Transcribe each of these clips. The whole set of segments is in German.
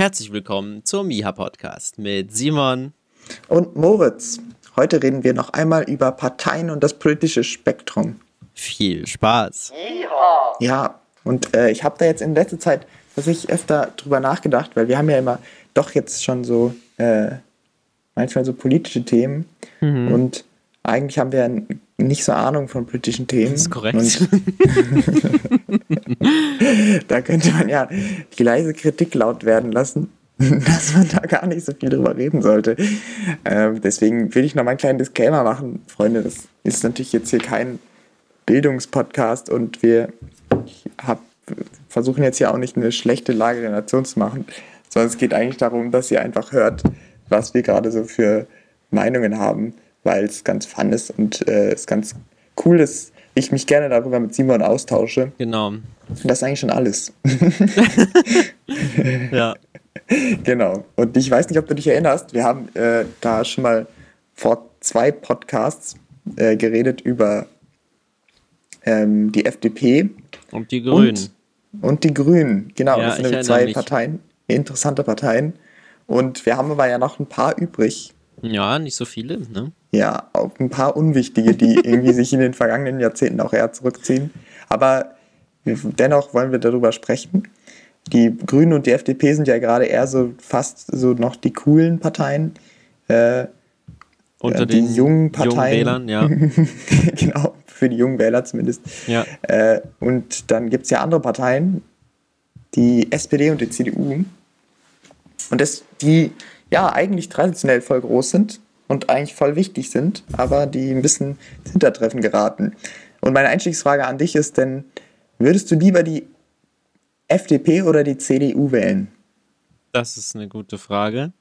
Herzlich willkommen zum Miha Podcast mit Simon und Moritz. Heute reden wir noch einmal über Parteien und das politische Spektrum. Viel Spaß. Ja, und äh, ich habe da jetzt in letzter Zeit tatsächlich öfter drüber nachgedacht, weil wir haben ja immer doch jetzt schon so äh, manchmal so politische Themen mhm. und eigentlich haben wir nicht so Ahnung von politischen Themen. Das ist korrekt. da könnte man ja die leise Kritik laut werden lassen, dass man da gar nicht so viel drüber reden sollte. Ähm, deswegen will ich noch mal einen kleinen Disclaimer machen, Freunde. Das ist natürlich jetzt hier kein Bildungspodcast und wir hab, versuchen jetzt hier auch nicht eine schlechte Lage der Nation zu machen, sondern es geht eigentlich darum, dass ihr einfach hört, was wir gerade so für Meinungen haben weil es ganz fun ist und äh, es ganz cool ist, ich mich gerne darüber mit Simon austausche. Genau. Und das ist eigentlich schon alles. ja. Genau. Und ich weiß nicht, ob du dich erinnerst, wir haben äh, da schon mal vor zwei Podcasts äh, geredet über ähm, die FDP. Und die Grünen. Und, und die Grünen, genau. Ja, das sind nämlich zwei mich. Parteien, interessante Parteien. Und wir haben aber ja noch ein paar übrig. Ja, nicht so viele, ne? Ja, auch ein paar unwichtige, die irgendwie sich in den vergangenen Jahrzehnten auch eher zurückziehen. Aber dennoch wollen wir darüber sprechen. Die Grünen und die FDP sind ja gerade eher so fast so noch die coolen Parteien. Äh, Unter die den jungen Parteien. Jungen Wählern, ja. genau, für die jungen Wähler zumindest. Ja. Äh, und dann gibt es ja andere Parteien, die SPD und die CDU. Und das, die ja eigentlich traditionell voll groß sind und eigentlich voll wichtig sind, aber die ein bisschen ins Hintertreffen geraten. Und meine Einstiegsfrage an dich ist denn, würdest du lieber die FDP oder die CDU wählen? Das ist eine gute Frage.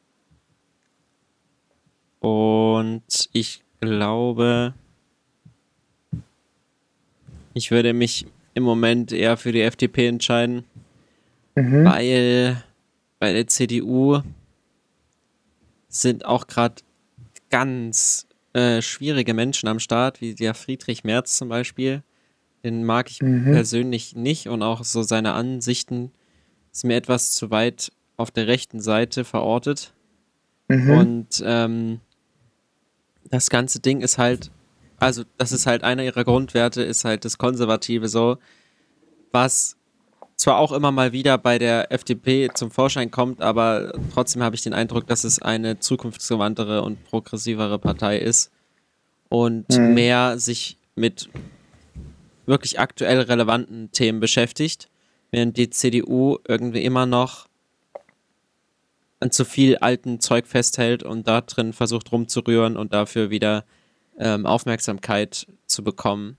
Und ich glaube, ich würde mich im Moment eher für die FDP entscheiden, mhm. weil bei der CDU sind auch gerade ganz äh, schwierige Menschen am Start, wie der Friedrich Merz zum Beispiel. Den mag ich mhm. persönlich nicht und auch so seine Ansichten ist mir etwas zu weit auf der rechten Seite verortet. Mhm. Und ähm, das ganze Ding ist halt, also das ist halt einer ihrer Grundwerte, ist halt das Konservative so, was zwar auch immer mal wieder bei der FDP zum Vorschein kommt, aber trotzdem habe ich den Eindruck, dass es eine zukunftsgewandtere und progressivere Partei ist und mhm. mehr sich mit wirklich aktuell relevanten Themen beschäftigt, während die CDU irgendwie immer noch an zu viel alten Zeug festhält und da drin versucht rumzurühren und dafür wieder ähm, Aufmerksamkeit zu bekommen,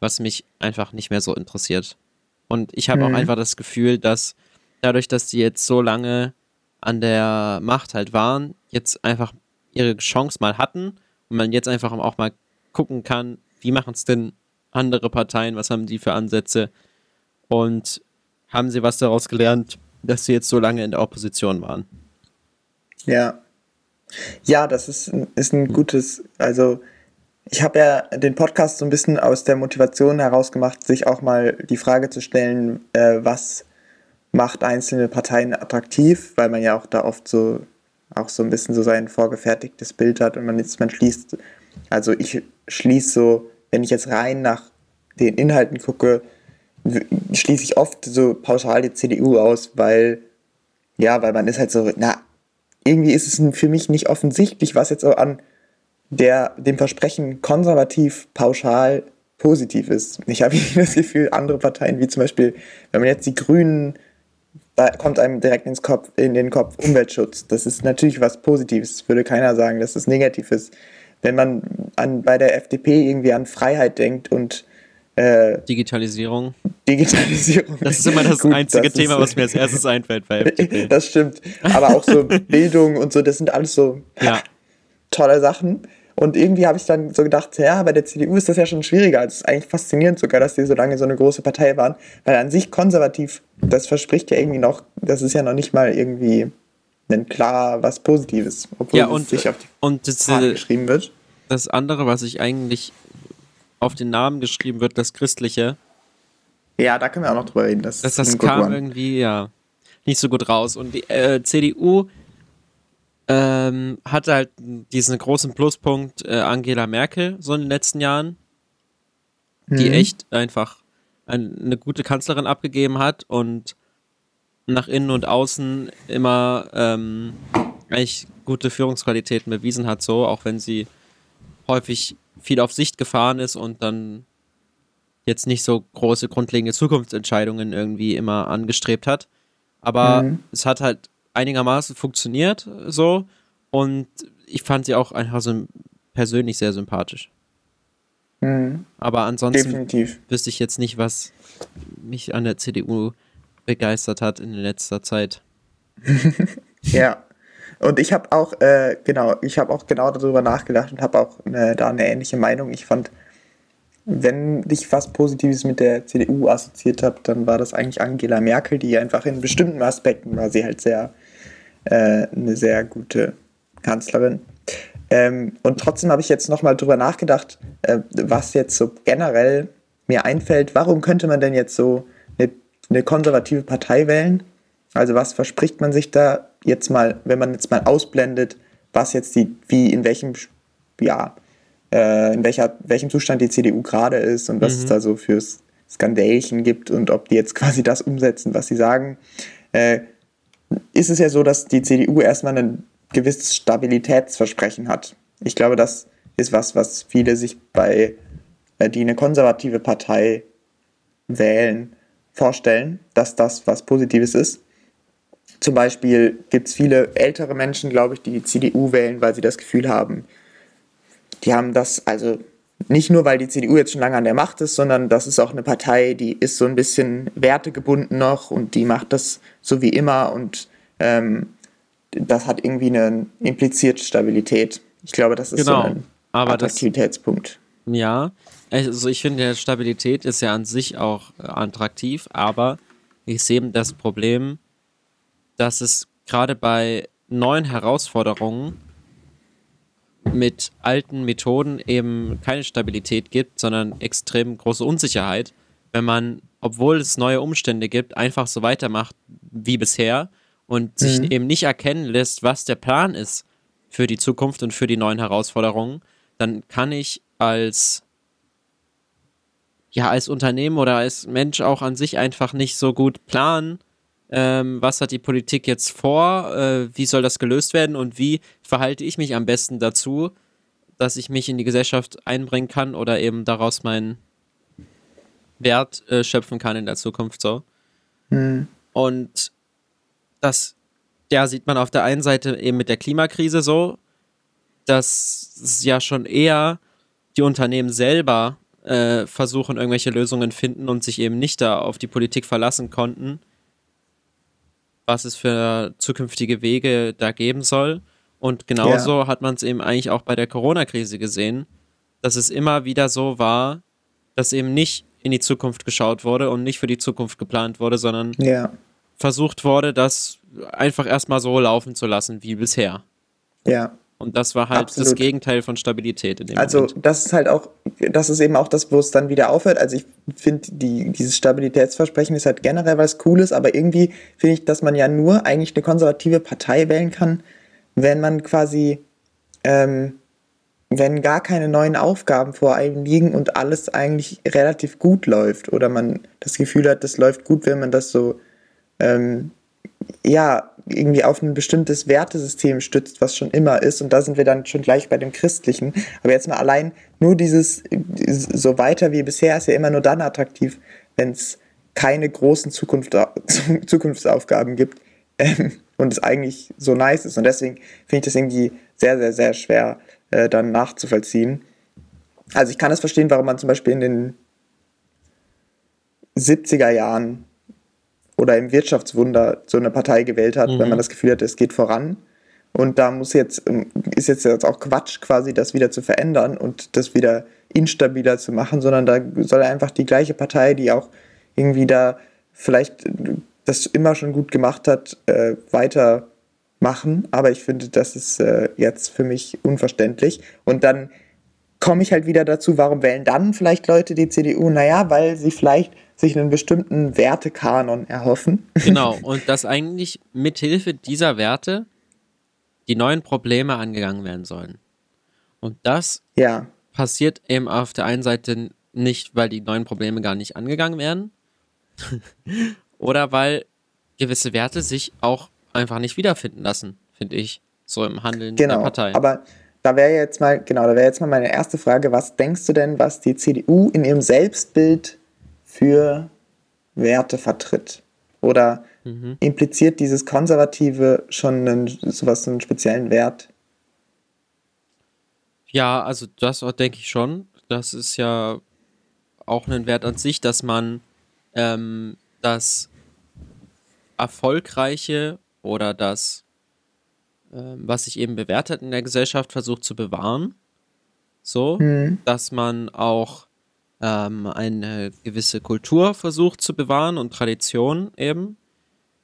was mich einfach nicht mehr so interessiert. Und ich habe mhm. auch einfach das Gefühl, dass dadurch, dass die jetzt so lange an der Macht halt waren, jetzt einfach ihre Chance mal hatten und man jetzt einfach auch mal gucken kann, wie machen es denn andere Parteien, was haben die für Ansätze und haben sie was daraus gelernt, dass sie jetzt so lange in der Opposition waren. Ja. Ja, das ist, ist ein gutes, also ich habe ja den Podcast so ein bisschen aus der Motivation heraus gemacht, sich auch mal die Frage zu stellen, äh, was macht einzelne Parteien attraktiv, weil man ja auch da oft so auch so ein bisschen so sein vorgefertigtes Bild hat und man jetzt man schließt, also ich schließe so, wenn ich jetzt rein nach den Inhalten gucke, schließe ich oft so pauschal die CDU aus, weil ja, weil man ist halt so, na, irgendwie ist es für mich nicht offensichtlich, was jetzt so an der dem Versprechen konservativ pauschal positiv ist. Ich habe das Gefühl, andere Parteien, wie zum Beispiel, wenn man jetzt die Grünen, da kommt einem direkt ins Kopf, in den Kopf Umweltschutz. Das ist natürlich was Positives. Würde keiner sagen, dass es negativ ist. Wenn man an, bei der FDP irgendwie an Freiheit denkt und äh, Digitalisierung. Digitalisierung. Das ist immer das Gut, einzige das Thema, was mir als erstes einfällt bei FDP. Das stimmt. Aber auch so Bildung und so, das sind alles so ja. tolle Sachen. Und irgendwie habe ich dann so gedacht, ja, bei der CDU ist das ja schon schwieriger. Es ist eigentlich faszinierend sogar, dass die so lange so eine große Partei waren. Weil an sich konservativ, das verspricht ja irgendwie noch, das ist ja noch nicht mal irgendwie ein klar was Positives, obwohl ja, und, es sich auf die und das, Fahne geschrieben wird. Das andere, was ich eigentlich auf den Namen geschrieben wird, das Christliche. Ja, da können wir auch noch drüber reden. Das, das, das kam irgendwie, ja. nicht so gut raus. Und die äh, CDU ähm, hatte halt diesen großen Pluspunkt äh, Angela Merkel so in den letzten Jahren, die mhm. echt einfach eine gute Kanzlerin abgegeben hat und nach innen und außen immer ähm, eigentlich gute Führungsqualitäten bewiesen hat, so, auch wenn sie häufig viel auf Sicht gefahren ist und dann jetzt nicht so große grundlegende Zukunftsentscheidungen irgendwie immer angestrebt hat. Aber mhm. es hat halt einigermaßen funktioniert so und ich fand sie auch einfach so persönlich sehr sympathisch. Mhm. Aber ansonsten Definitiv. wüsste ich jetzt nicht, was mich an der CDU begeistert hat in letzter Zeit. ja. Und ich habe auch, äh, genau, ich habe auch genau darüber nachgedacht und habe auch eine, da eine ähnliche Meinung. Ich fand, wenn ich was Positives mit der CDU assoziiert habe, dann war das eigentlich Angela Merkel, die einfach in bestimmten Aspekten war sie halt sehr, äh, eine sehr gute Kanzlerin. Ähm, und trotzdem habe ich jetzt nochmal drüber nachgedacht, äh, was jetzt so generell mir einfällt. Warum könnte man denn jetzt so eine, konservative Partei wählen? Also was verspricht man sich da jetzt mal, wenn man jetzt mal ausblendet, was jetzt die, wie, in welchem, ja, äh, in welcher, welchem Zustand die CDU gerade ist und was mhm. es da so für Skandälchen gibt und ob die jetzt quasi das umsetzen, was sie sagen, äh, ist es ja so, dass die CDU erstmal ein gewisses Stabilitätsversprechen hat. Ich glaube, das ist was, was viele sich bei, äh, die eine konservative Partei wählen, vorstellen, dass das was Positives ist. Zum Beispiel gibt es viele ältere Menschen, glaube ich, die die CDU wählen, weil sie das Gefühl haben, die haben das, also nicht nur, weil die CDU jetzt schon lange an der Macht ist, sondern das ist auch eine Partei, die ist so ein bisschen wertegebunden noch und die macht das so wie immer und ähm, das hat irgendwie eine impliziert Stabilität. Ich glaube, das ist genau, so ein Attraktivitätspunkt. Ja, also ich finde, Stabilität ist ja an sich auch äh, attraktiv, aber ich sehe das Problem, dass es gerade bei neuen Herausforderungen mit alten Methoden eben keine Stabilität gibt, sondern extrem große Unsicherheit, wenn man, obwohl es neue Umstände gibt, einfach so weitermacht wie bisher und sich mhm. eben nicht erkennen lässt, was der Plan ist für die Zukunft und für die neuen Herausforderungen, dann kann ich als ja als Unternehmen oder als Mensch auch an sich einfach nicht so gut planen, ähm, was hat die Politik jetzt vor, äh, wie soll das gelöst werden und wie verhalte ich mich am besten dazu, dass ich mich in die Gesellschaft einbringen kann oder eben daraus meinen Wert äh, schöpfen kann in der Zukunft so. Mhm. Und das ja, sieht man auf der einen Seite eben mit der Klimakrise so, dass ja schon eher die Unternehmen selber äh, versuchen, irgendwelche Lösungen finden und sich eben nicht da auf die Politik verlassen konnten was es für zukünftige Wege da geben soll. Und genauso ja. hat man es eben eigentlich auch bei der Corona-Krise gesehen, dass es immer wieder so war, dass eben nicht in die Zukunft geschaut wurde und nicht für die Zukunft geplant wurde, sondern ja. versucht wurde, das einfach erstmal so laufen zu lassen wie bisher. Ja. Und das war halt Absolut. das Gegenteil von Stabilität in dem Also Moment. das ist halt auch, das ist eben auch das, wo es dann wieder aufhört. Also ich finde, die, dieses Stabilitätsversprechen ist halt generell was Cooles, aber irgendwie finde ich, dass man ja nur eigentlich eine konservative Partei wählen kann, wenn man quasi, ähm, wenn gar keine neuen Aufgaben vor einem liegen und alles eigentlich relativ gut läuft oder man das Gefühl hat, das läuft gut, wenn man das so ähm, ja, irgendwie auf ein bestimmtes Wertesystem stützt, was schon immer ist. Und da sind wir dann schon gleich bei dem Christlichen. Aber jetzt mal allein nur dieses so weiter wie bisher ist ja immer nur dann attraktiv, wenn es keine großen Zukunft, Zukunftsaufgaben gibt ähm, und es eigentlich so nice ist. Und deswegen finde ich das irgendwie sehr, sehr, sehr schwer äh, dann nachzuvollziehen. Also ich kann es verstehen, warum man zum Beispiel in den 70er Jahren oder im Wirtschaftswunder so eine Partei gewählt hat, mhm. wenn man mhm. das Gefühl hat, es geht voran. Und da muss jetzt, ähm, ist jetzt auch Quatsch, quasi das wieder zu verändern und das wieder instabiler zu machen, sondern da soll einfach die gleiche Partei, die auch irgendwie da vielleicht das immer schon gut gemacht hat, äh, weitermachen. Aber ich finde, das ist äh, jetzt für mich unverständlich. Und dann komme ich halt wieder dazu, warum wählen dann vielleicht Leute die CDU? Naja, weil sie vielleicht sich einen bestimmten Wertekanon erhoffen. Genau, und dass eigentlich mithilfe dieser Werte die neuen Probleme angegangen werden sollen. Und das ja. passiert eben auf der einen Seite nicht, weil die neuen Probleme gar nicht angegangen werden, oder weil gewisse Werte sich auch einfach nicht wiederfinden lassen, finde ich, so im Handeln genau, der Partei. Aber da wäre jetzt mal, genau, da wäre jetzt mal meine erste Frage, was denkst du denn, was die CDU in ihrem Selbstbild für Werte vertritt? Oder mhm. impliziert dieses Konservative schon einen, sowas, einen speziellen Wert? Ja, also das denke ich schon. Das ist ja auch ein Wert an sich, dass man ähm, das Erfolgreiche oder das, ähm, was sich eben bewährt hat in der Gesellschaft, versucht zu bewahren. So, mhm. dass man auch ähm, eine gewisse Kultur versucht zu bewahren und Tradition eben.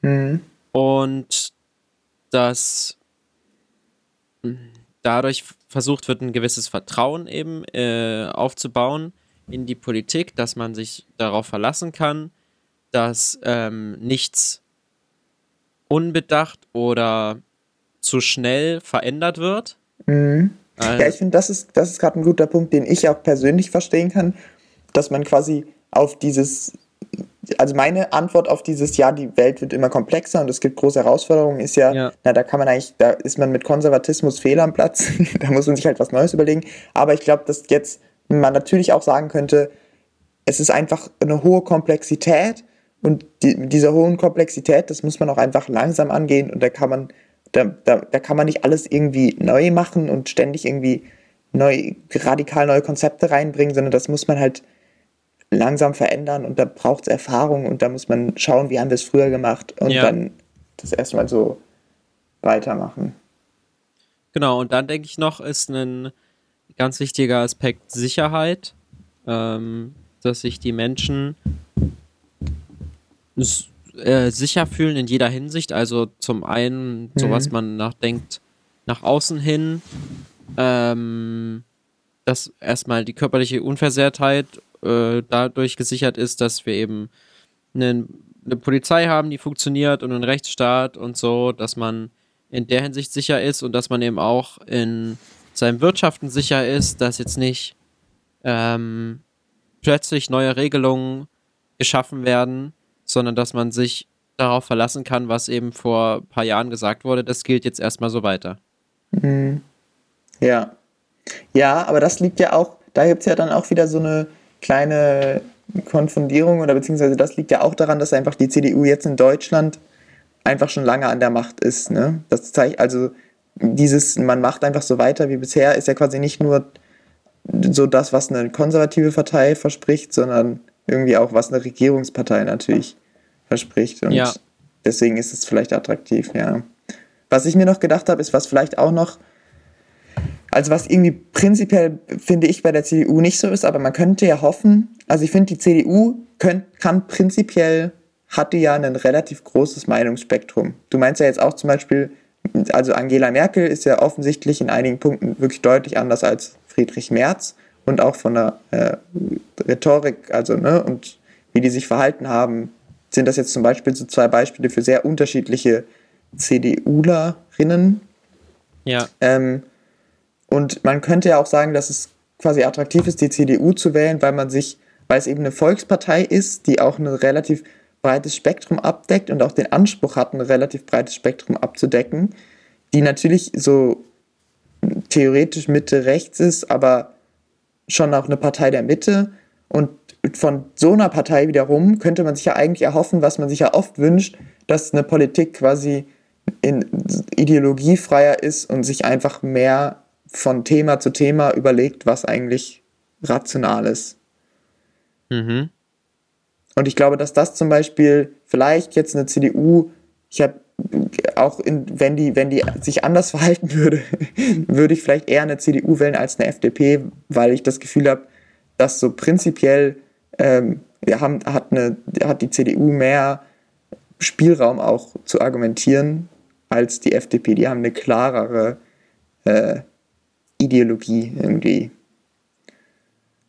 Mhm. Und dass hm, dadurch versucht wird, ein gewisses Vertrauen eben äh, aufzubauen in die Politik, dass man sich darauf verlassen kann, dass ähm, nichts unbedacht oder zu schnell verändert wird. Mhm. Also, ja, ich finde, das ist, das ist gerade ein guter Punkt, den ich auch persönlich verstehen kann, dass man quasi auf dieses, also meine Antwort auf dieses, ja, die Welt wird immer komplexer und es gibt große Herausforderungen, ist ja, ja. na, da kann man eigentlich, da ist man mit Konservatismus fehl am Platz, da muss man sich halt was Neues überlegen. Aber ich glaube, dass jetzt man natürlich auch sagen könnte, es ist einfach eine hohe Komplexität und die, mit dieser hohen Komplexität, das muss man auch einfach langsam angehen und da kann man, da, da, da kann man nicht alles irgendwie neu machen und ständig irgendwie neu, radikal neue Konzepte reinbringen, sondern das muss man halt langsam verändern und da braucht es Erfahrung und da muss man schauen, wie haben wir es früher gemacht und ja. dann das erstmal so weitermachen. Genau, und dann denke ich noch, ist ein ganz wichtiger Aspekt Sicherheit, ähm, dass sich die Menschen äh, sicher fühlen in jeder Hinsicht. Also zum einen, mhm. so was man nachdenkt, nach außen hin, ähm, dass erstmal die körperliche Unversehrtheit äh, dadurch gesichert ist, dass wir eben eine, eine Polizei haben, die funktioniert und einen Rechtsstaat und so, dass man in der Hinsicht sicher ist und dass man eben auch in seinem Wirtschaften sicher ist, dass jetzt nicht ähm, plötzlich neue Regelungen geschaffen werden, sondern dass man sich darauf verlassen kann, was eben vor ein paar Jahren gesagt wurde, das gilt jetzt erstmal so weiter. Mhm. Ja. Ja, aber das liegt ja auch, da gibt es ja dann auch wieder so eine kleine Konfundierung oder beziehungsweise das liegt ja auch daran, dass einfach die CDU jetzt in Deutschland einfach schon lange an der Macht ist. Ne? Das zeigt also dieses, man macht einfach so weiter wie bisher, ist ja quasi nicht nur so das, was eine konservative Partei verspricht, sondern irgendwie auch, was eine Regierungspartei natürlich verspricht. Und ja. deswegen ist es vielleicht attraktiv, ja. Was ich mir noch gedacht habe, ist, was vielleicht auch noch, also was irgendwie prinzipiell, finde ich, bei der CDU nicht so ist, aber man könnte ja hoffen, also ich finde, die CDU könnt, kann prinzipiell, hatte ja ein relativ großes Meinungsspektrum. Du meinst ja jetzt auch zum Beispiel, also Angela Merkel ist ja offensichtlich in einigen Punkten wirklich deutlich anders als Friedrich Merz und auch von der äh, Rhetorik, also ne, und wie die sich verhalten haben, sind das jetzt zum Beispiel so zwei Beispiele für sehr unterschiedliche CDUlerinnen. Ja. Ähm, und man könnte ja auch sagen, dass es quasi attraktiv ist, die CDU zu wählen, weil man sich, weil es eben eine Volkspartei ist, die auch ein relativ breites Spektrum abdeckt und auch den Anspruch hat, ein relativ breites Spektrum abzudecken, die natürlich so theoretisch Mitte rechts ist, aber schon auch eine Partei der Mitte. Und von so einer Partei wiederum könnte man sich ja eigentlich erhoffen, was man sich ja oft wünscht, dass eine Politik quasi in ideologiefreier ist und sich einfach mehr von Thema zu Thema überlegt, was eigentlich rational ist. Mhm. Und ich glaube, dass das zum Beispiel vielleicht jetzt eine CDU, ich habe auch in, wenn die, wenn die sich anders verhalten würde, würde ich vielleicht eher eine CDU wählen als eine FDP, weil ich das Gefühl habe, dass so prinzipiell ähm, wir haben, hat, eine, hat die CDU mehr Spielraum auch zu argumentieren als die FDP. Die haben eine klarere äh, Ideologie irgendwie.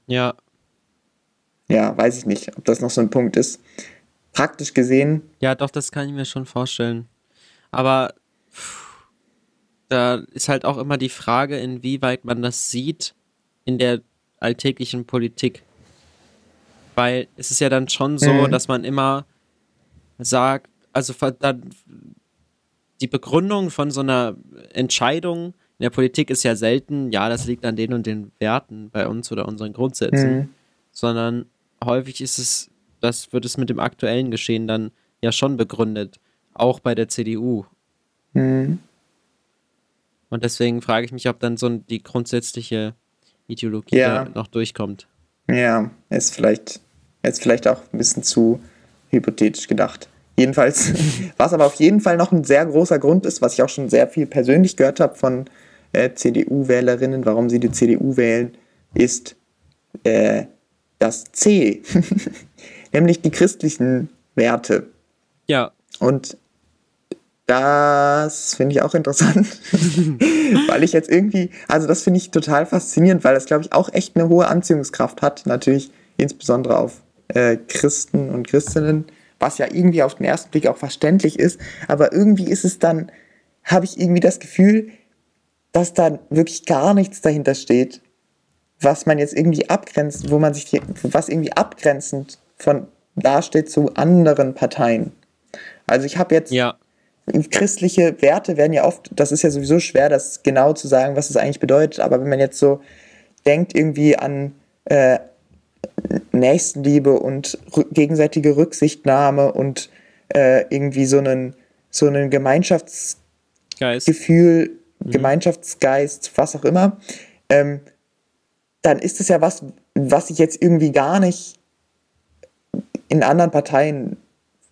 Ja. ja, weiß ich nicht, ob das noch so ein Punkt ist. Praktisch gesehen. Ja, doch, das kann ich mir schon vorstellen. Aber da ist halt auch immer die Frage, inwieweit man das sieht in der alltäglichen Politik. Weil es ist ja dann schon so, mhm. dass man immer sagt, also dann die Begründung von so einer Entscheidung in der Politik ist ja selten, ja, das liegt an den und den Werten bei uns oder unseren Grundsätzen, mhm. sondern häufig ist es, das wird es mit dem aktuellen Geschehen dann ja schon begründet, auch bei der CDU. Mhm. Und deswegen frage ich mich, ob dann so die grundsätzliche Ideologie ja. noch durchkommt. Ja, ist vielleicht, ist vielleicht auch ein bisschen zu hypothetisch gedacht. Jedenfalls, was aber auf jeden Fall noch ein sehr großer Grund ist, was ich auch schon sehr viel persönlich gehört habe von äh, CDU-Wählerinnen, warum sie die CDU wählen, ist äh, das C, nämlich die christlichen Werte. Ja. Und das finde ich auch interessant, weil ich jetzt irgendwie, also das finde ich total faszinierend, weil das, glaube ich, auch echt eine hohe Anziehungskraft hat, natürlich insbesondere auf äh, Christen und Christinnen, was ja irgendwie auf den ersten Blick auch verständlich ist, aber irgendwie ist es dann, habe ich irgendwie das Gefühl, dass da wirklich gar nichts dahinter steht, was man jetzt irgendwie abgrenzt, wo man sich, die, was irgendwie abgrenzend von dasteht zu anderen Parteien. Also ich habe jetzt ja christliche Werte werden ja oft, das ist ja sowieso schwer, das genau zu sagen, was das eigentlich bedeutet, aber wenn man jetzt so denkt irgendwie an äh, Nächstenliebe und gegenseitige Rücksichtnahme und äh, irgendwie so einen, so einen Gemeinschaftsgefühl, mhm. Gemeinschaftsgeist, was auch immer, ähm, dann ist es ja was, was sich jetzt irgendwie gar nicht in anderen Parteien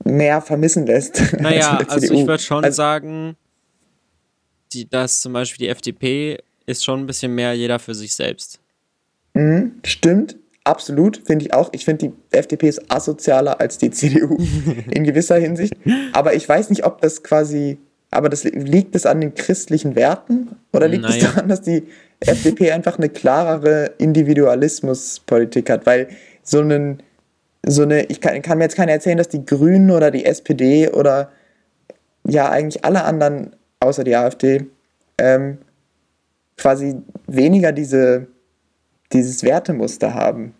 mehr vermissen lässt. Naja, also ich würde schon also, sagen, die, dass zum Beispiel die FDP ist schon ein bisschen mehr jeder für sich selbst. Mhm, stimmt, absolut, finde ich auch. Ich finde, die FDP ist asozialer als die CDU in gewisser Hinsicht. Aber ich weiß nicht, ob das quasi, aber das liegt es an den christlichen Werten oder liegt naja. es daran, dass die FDP einfach eine klarere Individualismuspolitik hat, weil so einen so eine, ich kann, kann mir jetzt keiner erzählen, dass die Grünen oder die SPD oder ja eigentlich alle anderen außer die AfD ähm, quasi weniger diese, dieses Wertemuster haben.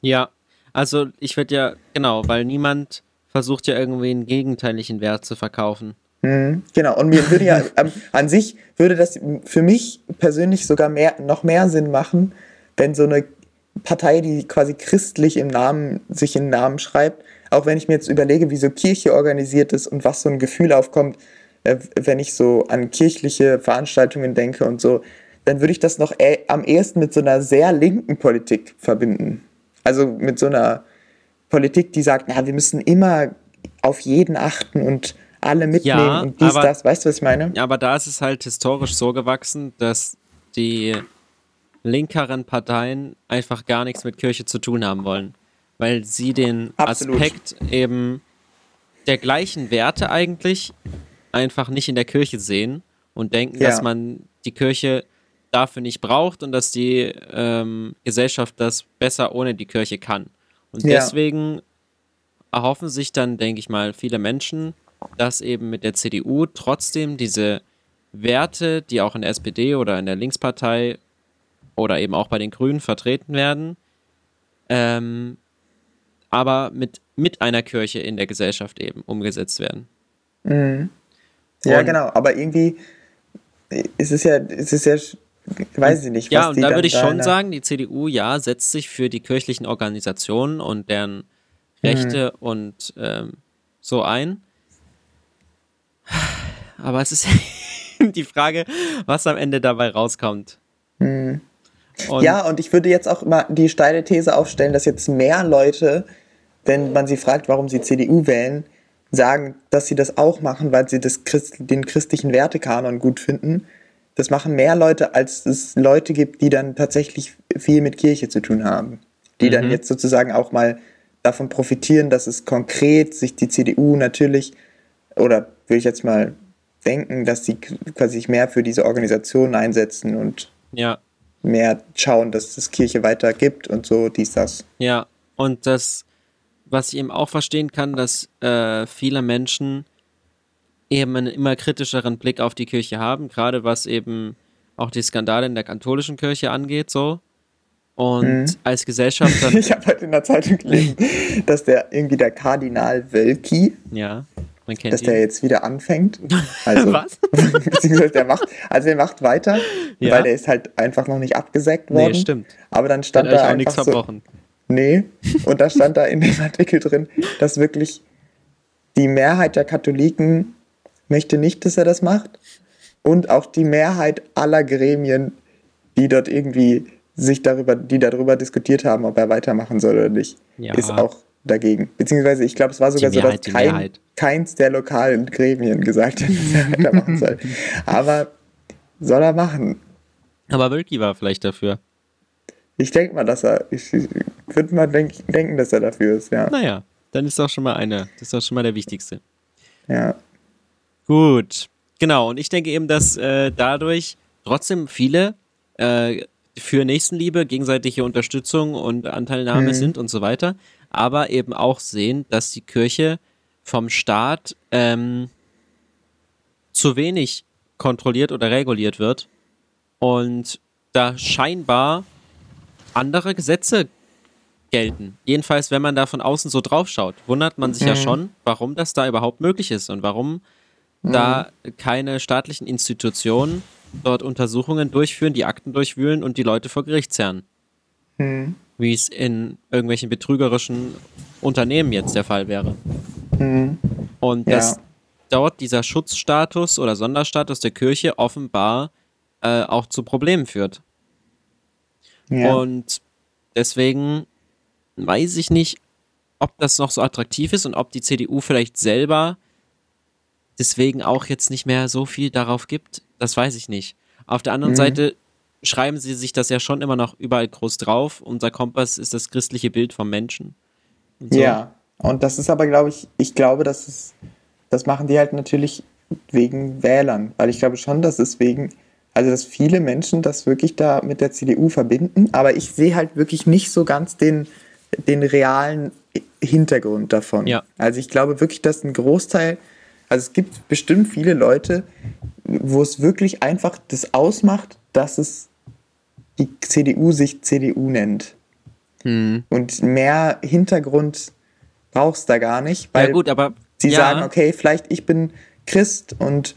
Ja, also ich würde ja, genau, weil niemand versucht ja irgendwie einen gegenteiligen Wert zu verkaufen. Mhm, genau, und mir würde ja ähm, an sich würde das für mich persönlich sogar mehr, noch mehr Sinn machen, wenn so eine Partei, die quasi christlich im Namen, sich in den Namen schreibt, auch wenn ich mir jetzt überlege, wie so Kirche organisiert ist und was so ein Gefühl aufkommt, äh, wenn ich so an kirchliche Veranstaltungen denke und so, dann würde ich das noch äh, am ehesten mit so einer sehr linken Politik verbinden. Also mit so einer Politik, die sagt, na, wir müssen immer auf jeden achten und alle mitnehmen ja, und dies, aber, das. Weißt du, was ich meine? Ja, aber da ist es halt historisch so gewachsen, dass die linkeren Parteien einfach gar nichts mit Kirche zu tun haben wollen, weil sie den Absolut. Aspekt eben der gleichen Werte eigentlich einfach nicht in der Kirche sehen und denken, ja. dass man die Kirche dafür nicht braucht und dass die ähm, Gesellschaft das besser ohne die Kirche kann. Und ja. deswegen erhoffen sich dann, denke ich mal, viele Menschen, dass eben mit der CDU trotzdem diese Werte, die auch in der SPD oder in der Linkspartei oder eben auch bei den Grünen vertreten werden, ähm, aber mit, mit einer Kirche in der Gesellschaft eben umgesetzt werden. Mhm. Ja, Und, genau, aber irgendwie ist es ja, ist es ja, weiß ich nicht. Ja, und da würde ich schon sagen, die CDU, ja, setzt sich für die kirchlichen Organisationen und deren Rechte mhm. und ähm, so ein. Aber es ist die Frage, was am Ende dabei rauskommt. Mhm. Und ja, und ich würde jetzt auch mal die steile These aufstellen, dass jetzt mehr Leute, wenn man sie fragt, warum sie CDU wählen, sagen, dass sie das auch machen, weil sie das Christ den christlichen Wertekanon gut finden. Das machen mehr Leute, als es Leute gibt, die dann tatsächlich viel mit Kirche zu tun haben. Die mhm. dann jetzt sozusagen auch mal davon profitieren, dass es konkret sich die CDU natürlich, oder will ich jetzt mal denken, dass sie quasi sich mehr für diese Organisation einsetzen und ja mehr schauen, dass es Kirche weiter gibt und so, dies, das. Ja, und das, was ich eben auch verstehen kann, dass äh, viele Menschen eben einen immer kritischeren Blick auf die Kirche haben, gerade was eben auch die Skandale in der katholischen Kirche angeht, so. Und mhm. als Gesellschaft dann. ich habe heute in der Zeitung gelesen, dass der irgendwie der Kardinal Wölki, ja, man kennt dass ihn. der jetzt wieder anfängt. Also, Was? beziehungsweise der macht, also er macht weiter, ja. weil der ist halt einfach noch nicht abgesägt worden. Nee, stimmt. Aber dann stand da einfach so, verbrochen. Nee, und da stand da in dem Artikel drin, dass wirklich die Mehrheit der Katholiken möchte nicht, dass er das macht. Und auch die Mehrheit aller Gremien, die dort irgendwie sich darüber, die darüber diskutiert haben, ob er weitermachen soll oder nicht, ja. ist auch dagegen. Beziehungsweise ich glaube, es war sogar Mehrheit, so, dass kein, keins der lokalen Gremien gesagt hat, dass er weitermachen soll. Aber soll er machen. Aber Wölki war vielleicht dafür. Ich denke mal, dass er, ich, ich würde mal denk, denken, dass er dafür ist, ja. Naja, dann ist doch schon mal einer, das ist doch schon mal der wichtigste. Ja. Gut, genau. Und ich denke eben, dass äh, dadurch trotzdem viele äh, für Nächstenliebe, gegenseitige Unterstützung und Anteilnahme mhm. sind und so weiter, aber eben auch sehen, dass die Kirche vom Staat ähm, zu wenig kontrolliert oder reguliert wird und da scheinbar andere Gesetze gelten. Jedenfalls, wenn man da von außen so drauf schaut, wundert man sich mhm. ja schon, warum das da überhaupt möglich ist und warum mhm. da keine staatlichen Institutionen dort Untersuchungen durchführen, die Akten durchwühlen und die Leute vor Gericht zerren. Mhm. Wie es in irgendwelchen betrügerischen Unternehmen jetzt der Fall wäre. Mhm. Und ja. dass dort dieser Schutzstatus oder Sonderstatus der Kirche offenbar äh, auch zu Problemen führt. Ja. Und deswegen weiß ich nicht, ob das noch so attraktiv ist und ob die CDU vielleicht selber deswegen auch jetzt nicht mehr so viel darauf gibt. Das weiß ich nicht. Auf der anderen mhm. Seite schreiben sie sich das ja schon immer noch überall groß drauf. Unser Kompass ist das christliche Bild vom Menschen. Und so. Ja, und das ist aber, glaube ich, ich glaube, dass es, das machen die halt natürlich wegen Wählern, weil ich glaube schon, dass es wegen, also dass viele Menschen das wirklich da mit der CDU verbinden, aber ich sehe halt wirklich nicht so ganz den, den realen Hintergrund davon. Ja. Also ich glaube wirklich, dass ein Großteil also es gibt bestimmt viele Leute, wo es wirklich einfach das ausmacht, dass es die CDU sich CDU nennt. Hm. Und mehr Hintergrund brauchst da gar nicht, weil ja gut, aber, sie ja. sagen, okay, vielleicht ich bin Christ und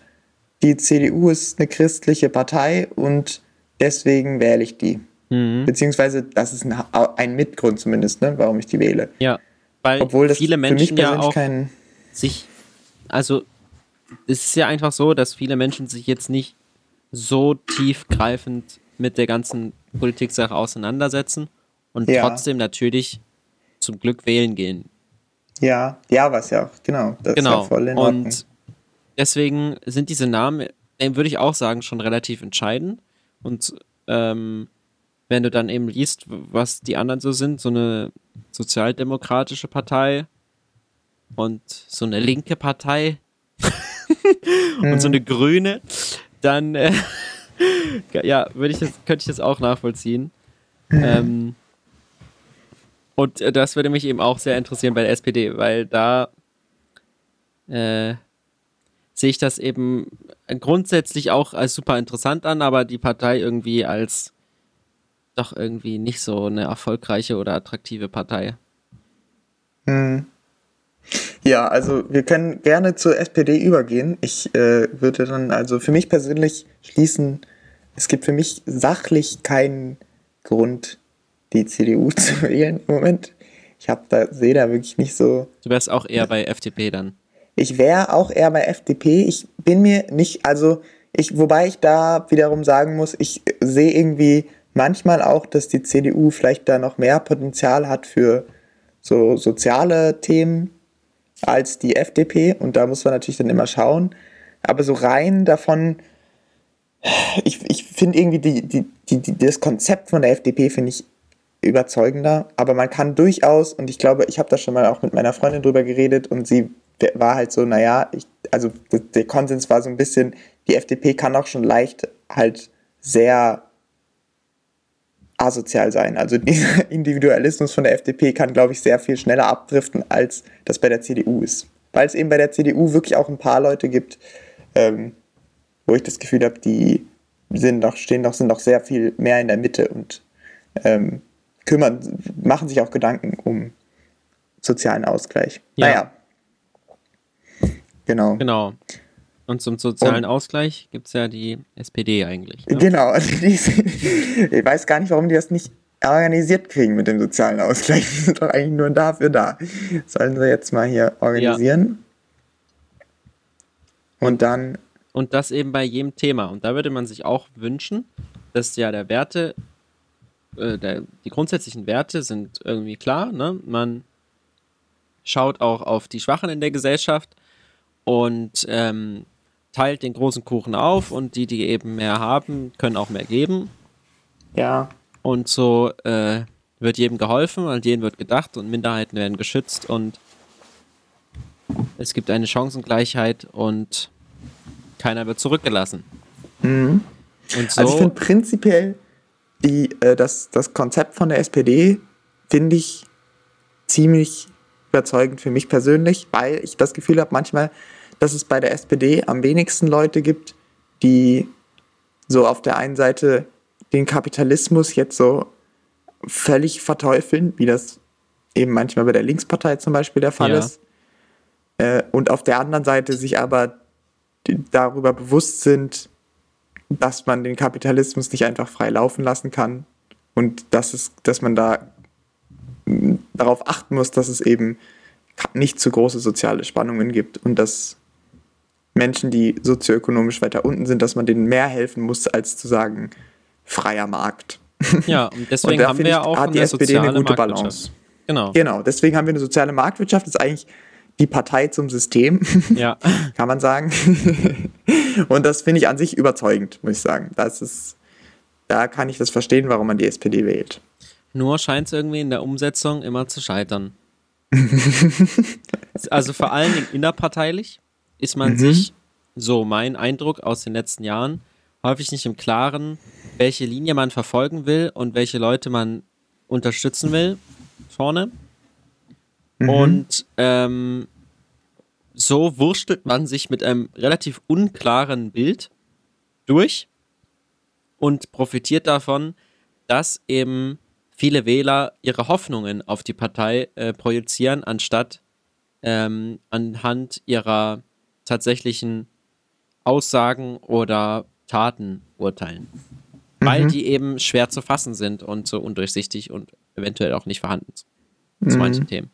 die CDU ist eine christliche Partei und deswegen wähle ich die. Mhm. Beziehungsweise das ist ein, ein Mitgrund zumindest, ne, warum ich die wähle. Ja, weil Obwohl das viele Menschen ja auch sich also es ist ja einfach so, dass viele Menschen sich jetzt nicht so tiefgreifend mit der ganzen Politiksache auseinandersetzen und ja. trotzdem natürlich zum Glück wählen gehen. Ja, ja, was ja auch, genau. Das genau. Ist ja voll in und deswegen sind diese Namen, äh, würde ich auch sagen, schon relativ entscheidend. Und ähm, wenn du dann eben liest, was die anderen so sind, so eine sozialdemokratische Partei, und so eine linke Partei und so eine grüne, dann äh, ja, würde ich das, könnte ich das auch nachvollziehen. Ähm, und äh, das würde mich eben auch sehr interessieren bei der SPD, weil da äh, sehe ich das eben grundsätzlich auch als super interessant an, aber die Partei irgendwie als doch irgendwie nicht so eine erfolgreiche oder attraktive Partei. Mhm. Ja, also wir können gerne zur SPD übergehen. Ich äh, würde dann also für mich persönlich schließen, es gibt für mich sachlich keinen Grund, die CDU zu wählen im Moment. Ich habe da sehe da wirklich nicht so. Du wärst auch eher bei FDP dann. Ich wäre auch eher bei FDP. Ich bin mir nicht, also ich, wobei ich da wiederum sagen muss, ich sehe irgendwie manchmal auch, dass die CDU vielleicht da noch mehr Potenzial hat für so soziale Themen als die FDP und da muss man natürlich dann immer schauen. Aber so rein davon, ich, ich finde irgendwie die, die, die, das Konzept von der FDP finde ich überzeugender, aber man kann durchaus, und ich glaube, ich habe da schon mal auch mit meiner Freundin drüber geredet und sie war halt so, naja, ich, also der Konsens war so ein bisschen, die FDP kann auch schon leicht halt sehr asozial sein. Also dieser Individualismus von der FDP kann, glaube ich, sehr viel schneller abdriften, als das bei der CDU ist. Weil es eben bei der CDU wirklich auch ein paar Leute gibt, ähm, wo ich das Gefühl habe, die sind noch, stehen noch, sind noch sehr viel mehr in der Mitte und ähm, kümmern, machen sich auch Gedanken um sozialen Ausgleich. Ja. Naja. Genau. Genau. Und zum sozialen und, Ausgleich gibt es ja die SPD eigentlich. Ne? Genau. Also die, ich weiß gar nicht, warum die das nicht organisiert kriegen mit dem sozialen Ausgleich. Die sind doch eigentlich nur dafür da. Sollen sie jetzt mal hier organisieren? Ja. Und dann. Und das eben bei jedem Thema. Und da würde man sich auch wünschen, dass ja der Werte, äh, der, die grundsätzlichen Werte sind irgendwie klar. Ne? Man schaut auch auf die Schwachen in der Gesellschaft und ähm, teilt den großen Kuchen auf und die, die eben mehr haben, können auch mehr geben. Ja. Und so äh, wird jedem geholfen, an jedem wird gedacht und Minderheiten werden geschützt und es gibt eine Chancengleichheit und keiner wird zurückgelassen. Mhm. Und so, also ich finde prinzipiell die, äh, das, das Konzept von der SPD finde ich ziemlich überzeugend für mich persönlich, weil ich das Gefühl habe, manchmal dass es bei der SPD am wenigsten Leute gibt, die so auf der einen Seite den Kapitalismus jetzt so völlig verteufeln, wie das eben manchmal bei der Linkspartei zum Beispiel der Fall ja. ist. Äh, und auf der anderen Seite sich aber darüber bewusst sind, dass man den Kapitalismus nicht einfach frei laufen lassen kann und dass, es, dass man da darauf achten muss, dass es eben nicht zu große soziale Spannungen gibt und dass Menschen, die sozioökonomisch weiter unten sind, dass man denen mehr helfen muss, als zu sagen, freier Markt. Ja, und deswegen und haben wir ja auch hat die SPD eine gute Balance. Genau. Genau, deswegen haben wir eine soziale Marktwirtschaft, das ist eigentlich die Partei zum System, ja. kann man sagen. und das finde ich an sich überzeugend, muss ich sagen. Das ist, da kann ich das verstehen, warum man die SPD wählt. Nur scheint es irgendwie in der Umsetzung immer zu scheitern. also vor allen Dingen innerparteilich ist man mhm. sich, so mein Eindruck aus den letzten Jahren, häufig nicht im Klaren, welche Linie man verfolgen will und welche Leute man unterstützen will vorne. Mhm. Und ähm, so wurstelt man sich mit einem relativ unklaren Bild durch und profitiert davon, dass eben viele Wähler ihre Hoffnungen auf die Partei äh, projizieren, anstatt ähm, anhand ihrer tatsächlichen Aussagen oder Taten urteilen. Mhm. Weil die eben schwer zu fassen sind und so undurchsichtig und eventuell auch nicht vorhanden zu mhm. manchen Themen.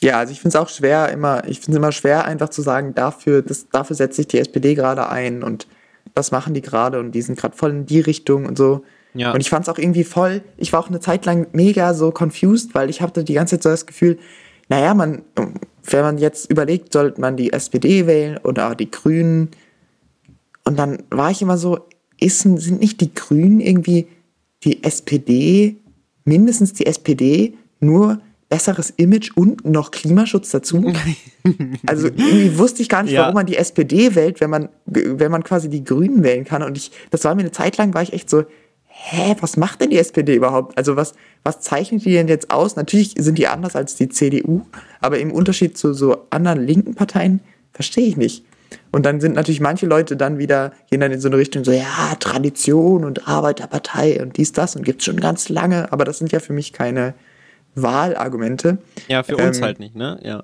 Ja, also ich finde es auch schwer, immer, ich finde es immer schwer, einfach zu sagen, dafür, das, dafür setzt sich die SPD gerade ein und das machen die gerade und die sind gerade voll in die Richtung und so. Ja. Und ich fand es auch irgendwie voll, ich war auch eine Zeit lang mega so confused, weil ich hatte die ganze Zeit so das Gefühl, naja, man, wenn man jetzt überlegt, sollte man die SPD wählen oder die Grünen? Und dann war ich immer so, ist, sind nicht die Grünen irgendwie die SPD, mindestens die SPD, nur besseres Image und noch Klimaschutz dazu? also irgendwie wusste ich gar nicht, ja. warum man die SPD wählt, wenn man, wenn man quasi die Grünen wählen kann. Und ich, das war mir eine Zeit lang, war ich echt so, hä, was macht denn die SPD überhaupt? Also was, was zeichnet die denn jetzt aus? Natürlich sind die anders als die CDU, aber im Unterschied zu so anderen linken Parteien verstehe ich nicht. Und dann sind natürlich manche Leute dann wieder, gehen dann in so eine Richtung so, ja, Tradition und Arbeiterpartei und dies, das und gibt es schon ganz lange, aber das sind ja für mich keine Wahlargumente. Ja, für uns ähm, halt nicht, ne? Ja.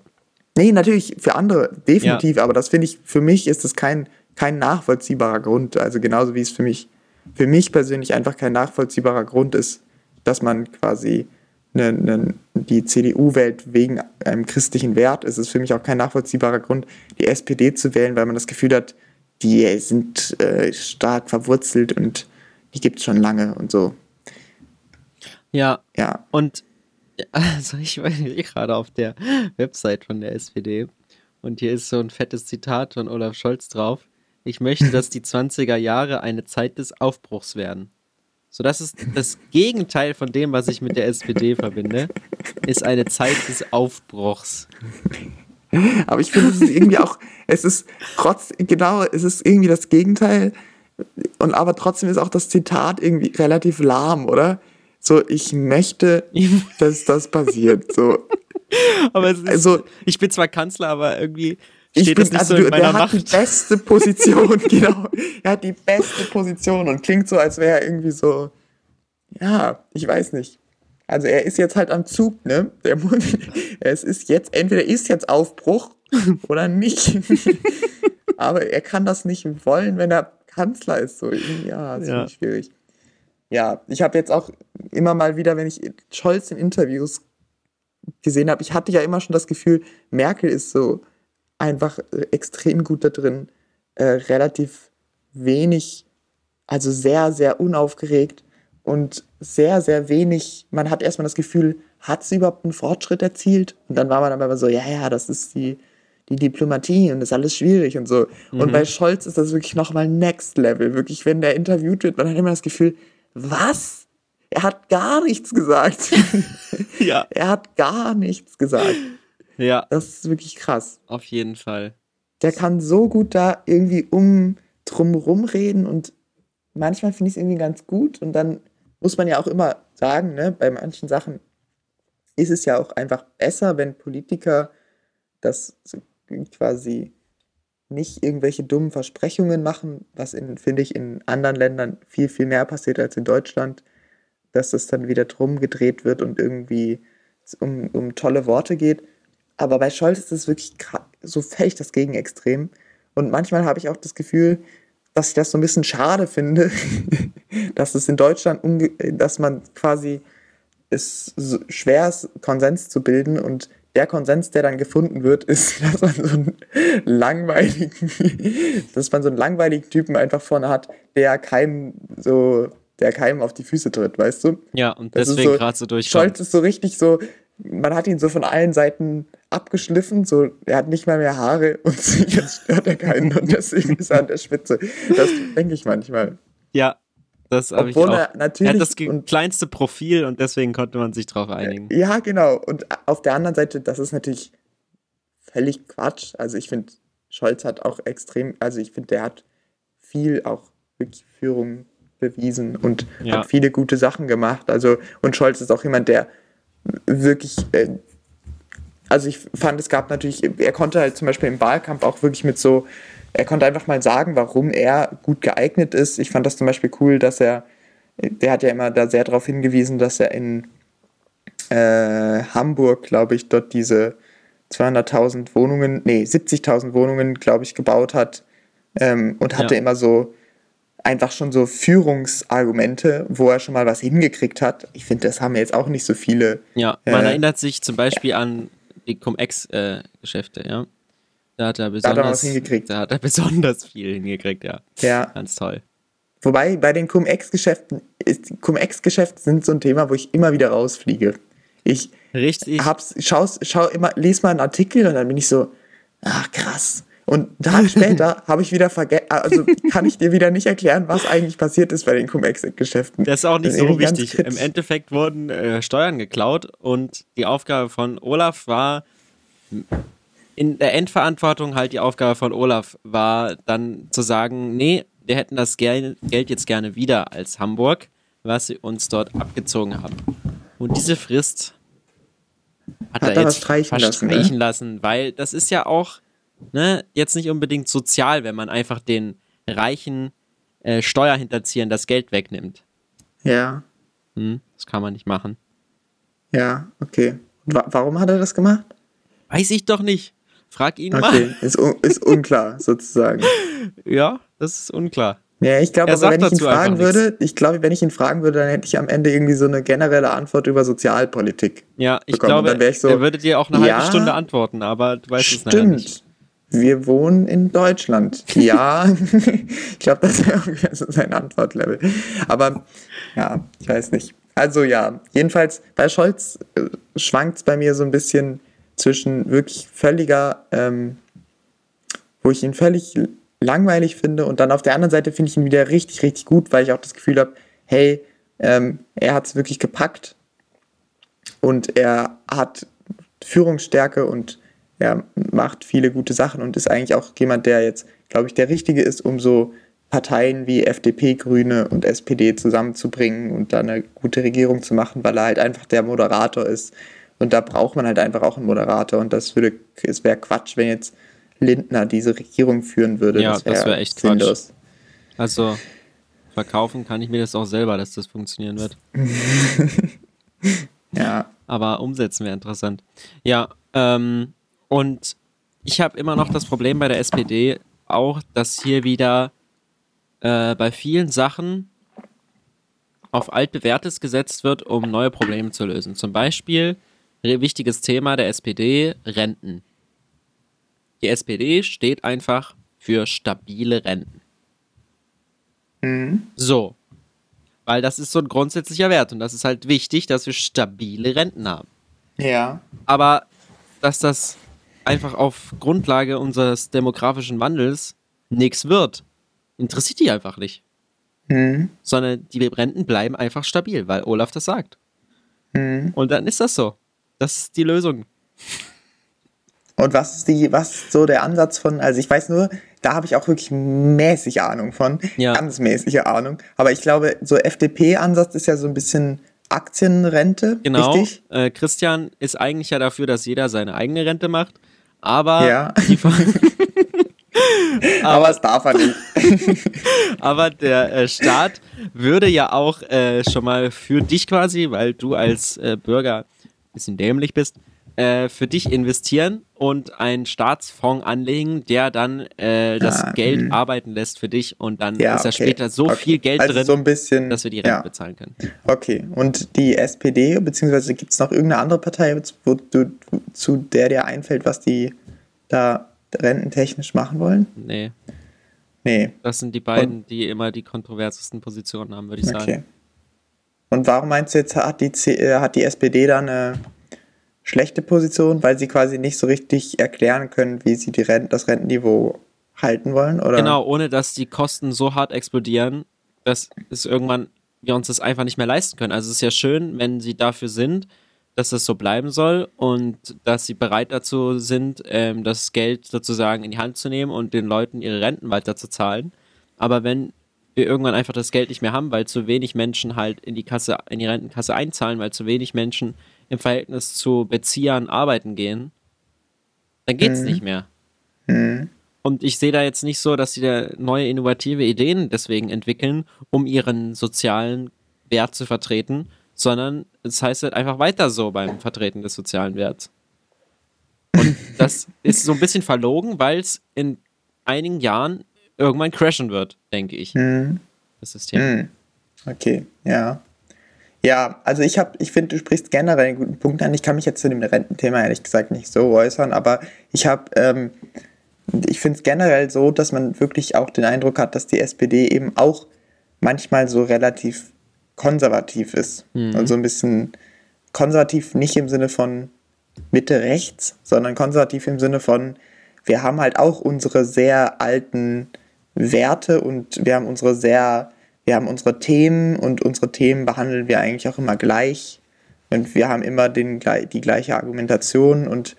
Nee, natürlich für andere, definitiv, ja. aber das finde ich, für mich ist das kein, kein nachvollziehbarer Grund. Also genauso wie es für mich für mich persönlich einfach kein nachvollziehbarer Grund ist, dass man quasi eine, eine, die CDU wählt wegen einem christlichen Wert. Es ist für mich auch kein nachvollziehbarer Grund, die SPD zu wählen, weil man das Gefühl hat, die sind äh, stark verwurzelt und die gibt es schon lange und so. Ja. Ja. Und also ich war gerade auf der Website von der SPD und hier ist so ein fettes Zitat von Olaf Scholz drauf. Ich möchte, dass die 20er Jahre eine Zeit des Aufbruchs werden. So, das ist das Gegenteil von dem, was ich mit der SPD verbinde, ist eine Zeit des Aufbruchs. Aber ich finde, es ist irgendwie auch, es ist trotz, genau, es ist irgendwie das Gegenteil, und aber trotzdem ist auch das Zitat irgendwie relativ lahm, oder? So, ich möchte, dass das passiert. So. Aber es ist, also, ich bin zwar Kanzler, aber irgendwie steht ich bin, das nicht also so in meiner der Macht. hat die beste Position, genau. Er hat die beste Position und klingt so, als wäre er irgendwie so, ja, ich weiß nicht. Also er ist jetzt halt am Zug, ne? Der muss, es ist jetzt, entweder ist jetzt Aufbruch oder nicht. Aber er kann das nicht wollen, wenn er Kanzler ist. So, ja, das ja. schwierig. Ja, ich habe jetzt auch immer mal wieder, wenn ich Scholz in Interviews gesehen habe, ich hatte ja immer schon das Gefühl, Merkel ist so einfach äh, extrem gut da drin, äh, relativ wenig, also sehr, sehr unaufgeregt und sehr, sehr wenig. Man hat erstmal das Gefühl, hat sie überhaupt einen Fortschritt erzielt? Und dann war man aber so, ja, ja, das ist die, die Diplomatie und das ist alles schwierig und so. Mhm. Und bei Scholz ist das wirklich nochmal Next Level. Wirklich, wenn der interviewt wird, man hat immer das Gefühl, was? Er hat gar nichts gesagt. ja. Er hat gar nichts gesagt. Ja. Das ist wirklich krass. Auf jeden Fall. Der kann so gut da irgendwie um drum rumreden und manchmal finde ich es irgendwie ganz gut und dann muss man ja auch immer sagen, ne, bei manchen Sachen ist es ja auch einfach besser, wenn Politiker das quasi nicht irgendwelche dummen Versprechungen machen, was in, finde ich, in anderen Ländern viel, viel mehr passiert als in Deutschland, dass es dann wieder drum gedreht wird und irgendwie um, um tolle Worte geht. Aber bei Scholz ist es wirklich so fällig das Gegenextrem. Und manchmal habe ich auch das Gefühl, dass ich das so ein bisschen schade finde, dass es in Deutschland, dass man quasi es schwer ist, Konsens zu bilden und der Konsens, der dann gefunden wird, ist, dass man so einen langweiligen, dass man so einen langweiligen Typen einfach vorne hat, der keinem so, der keinem auf die Füße tritt, weißt du? Ja, und das deswegen gerade so durchkommt. Scholz ist so richtig so, man hat ihn so von allen Seiten abgeschliffen, so, er hat nicht mal mehr Haare und jetzt stört er keinen und deswegen ist er an der Spitze. Das denke ich manchmal. Ja, das habe ich auch. Er, natürlich, er hat das und, kleinste Profil und deswegen konnte man sich darauf einigen. Ja, genau. Und auf der anderen Seite, das ist natürlich völlig Quatsch. Also ich finde, Scholz hat auch extrem, also ich finde, der hat viel auch wirklich Führung bewiesen und ja. hat viele gute Sachen gemacht. Also, und Scholz ist auch jemand, der wirklich, äh, also ich fand, es gab natürlich, er konnte halt zum Beispiel im Wahlkampf auch wirklich mit so er konnte einfach mal sagen, warum er gut geeignet ist. Ich fand das zum Beispiel cool, dass er, der hat ja immer da sehr darauf hingewiesen, dass er in äh, Hamburg, glaube ich, dort diese 200.000 Wohnungen, nee, 70.000 Wohnungen, glaube ich, gebaut hat ähm, und hatte ja. immer so einfach schon so Führungsargumente, wo er schon mal was hingekriegt hat. Ich finde, das haben jetzt auch nicht so viele. Ja, man äh, erinnert sich zum Beispiel an die Cum-Ex-Geschäfte, äh, ja. Da hat er besonders, da hat er was hingekriegt. Da hat er besonders viel hingekriegt, ja. Ja. Ganz toll. Wobei bei den Cum-Ex-Geschäften, Cum-Ex-Geschäfte sind so ein Thema, wo ich immer wieder rausfliege. Ich Richtig. hab's, schau's, schau immer, lese mal einen Artikel und dann bin ich so, ach krass. Und einen Tag später habe ich wieder vergessen, also kann ich dir wieder nicht erklären, was eigentlich passiert ist bei den Cum-Ex-Geschäften. Das ist auch nicht so wichtig. Im Endeffekt wurden äh, Steuern geklaut und die Aufgabe von Olaf war, in der Endverantwortung halt die Aufgabe von Olaf war, dann zu sagen, nee, wir hätten das Geld jetzt gerne wieder als Hamburg, was sie uns dort abgezogen haben. Und diese Frist hat, hat er jetzt streichen verstreichen lassen, ne? lassen, weil das ist ja auch ne, jetzt nicht unbedingt sozial, wenn man einfach den reichen äh, Steuerhinterziehern das Geld wegnimmt. Ja. Hm, das kann man nicht machen. Ja, okay. Wa warum hat er das gemacht? Weiß ich doch nicht. Frag ihn okay. mal. Ist, un ist unklar, sozusagen. Ja, das ist unklar. Ja, ich glaube, wenn ich ihn fragen würde, ich glaube, wenn ich ihn fragen würde, dann hätte ich am Ende irgendwie so eine generelle Antwort über Sozialpolitik. Ja, ich bekommen. glaube, ich so, er würde dir auch eine ja, halbe Stunde antworten, aber du weißt stimmt. es nicht. Wir wohnen in Deutschland. Ja, ich glaube, das wäre so sein Antwortlevel. Aber ja, ich weiß nicht. Also ja, jedenfalls bei Scholz äh, schwankt es bei mir so ein bisschen zwischen wirklich völliger, ähm, wo ich ihn völlig langweilig finde und dann auf der anderen Seite finde ich ihn wieder richtig, richtig gut, weil ich auch das Gefühl habe, hey, ähm, er hat es wirklich gepackt und er hat Führungsstärke und er macht viele gute Sachen und ist eigentlich auch jemand, der jetzt, glaube ich, der Richtige ist, um so Parteien wie FDP, Grüne und SPD zusammenzubringen und da eine gute Regierung zu machen, weil er halt einfach der Moderator ist. Und da braucht man halt einfach auch einen Moderator. Und das würde, es wäre Quatsch, wenn jetzt Lindner diese Regierung führen würde. Ja, das wäre wär echt sinnlos. Quatsch. Also verkaufen kann ich mir das auch selber, dass das funktionieren wird. ja. Aber umsetzen wäre interessant. Ja, ähm, und ich habe immer noch das Problem bei der SPD auch, dass hier wieder äh, bei vielen Sachen auf altbewährtes gesetzt wird, um neue Probleme zu lösen. Zum Beispiel wichtiges Thema der SPD, Renten. Die SPD steht einfach für stabile Renten. Mhm. So. Weil das ist so ein grundsätzlicher Wert und das ist halt wichtig, dass wir stabile Renten haben. Ja. Aber dass das einfach auf Grundlage unseres demografischen Wandels nichts wird, interessiert die einfach nicht. Mhm. Sondern die Renten bleiben einfach stabil, weil Olaf das sagt. Mhm. Und dann ist das so. Das ist die Lösung. Und was ist die, was ist so der Ansatz von, also ich weiß nur, da habe ich auch wirklich mäßig Ahnung von. Ja. Ganz mäßige Ahnung. Aber ich glaube, so FDP-Ansatz ist ja so ein bisschen Aktienrente. Genau. Richtig? Äh, Christian ist eigentlich ja dafür, dass jeder seine eigene Rente macht. Aber Ja. Aber es darf er nicht. Aber der äh, Staat würde ja auch äh, schon mal für dich quasi, weil du als äh, Bürger ein bisschen dämlich bist, äh, für dich investieren und einen Staatsfonds anlegen, der dann äh, das Ah, Geld mh. arbeiten lässt für dich und dann Ja, ist da okay. später so Okay. viel Geld also drin, so bisschen, dass wir die Rente ja. bezahlen können. Okay, und die SPD, beziehungsweise gibt es noch irgendeine andere Partei, wo du, zu der dir einfällt, was die da rententechnisch machen wollen? Nee, Nee, das sind die beiden, die immer die kontroversesten Positionen haben, würde ich sagen. okay. Und warum meinst du jetzt, hat die, C äh, hat die SPD da eine schlechte Position, weil sie quasi nicht so richtig erklären können, wie sie die Renten, das Rentenniveau halten wollen? Oder? Genau, ohne dass die Kosten so hart explodieren, dass es irgendwann wir uns das einfach nicht mehr leisten können. Also es ist ja schön, wenn sie dafür sind, dass das so bleiben soll und dass sie bereit dazu sind, ähm, das Geld sozusagen in die Hand zu nehmen und den Leuten ihre Renten weiterzuzahlen. Aber wenn wir irgendwann einfach das Geld nicht mehr haben, weil zu wenig Menschen halt in die Kasse, in die Rentenkasse einzahlen, weil zu wenig Menschen im Verhältnis zu Beziehern arbeiten gehen, dann geht's Mhm. nicht mehr. Hm. Und ich sehe da jetzt nicht so, dass sie da neue innovative Ideen deswegen entwickeln, um ihren sozialen Wert zu vertreten, sondern es heißt halt einfach weiter so beim Vertreten des sozialen Werts. Und das ist so ein bisschen verlogen, weil es in einigen Jahren irgendwann crashen wird, denke ich, Hm. das System. Hm. Okay, ja. Ja, also ich habe, ich finde, du sprichst generell einen guten Punkt an. Ich kann mich jetzt zu dem Rententhema ehrlich gesagt nicht so äußern, aber ich habe, ähm, ich finde es generell so, dass man wirklich auch den Eindruck hat, dass die SPD eben auch manchmal so relativ konservativ ist. Mhm. Und so ein bisschen konservativ nicht im Sinne von Mitte rechts, sondern konservativ im Sinne von, wir haben halt auch unsere sehr alten Werte und wir haben unsere sehr, wir haben unsere Themen und unsere Themen behandeln wir eigentlich auch immer gleich. Und wir haben immer den, die gleiche Argumentation und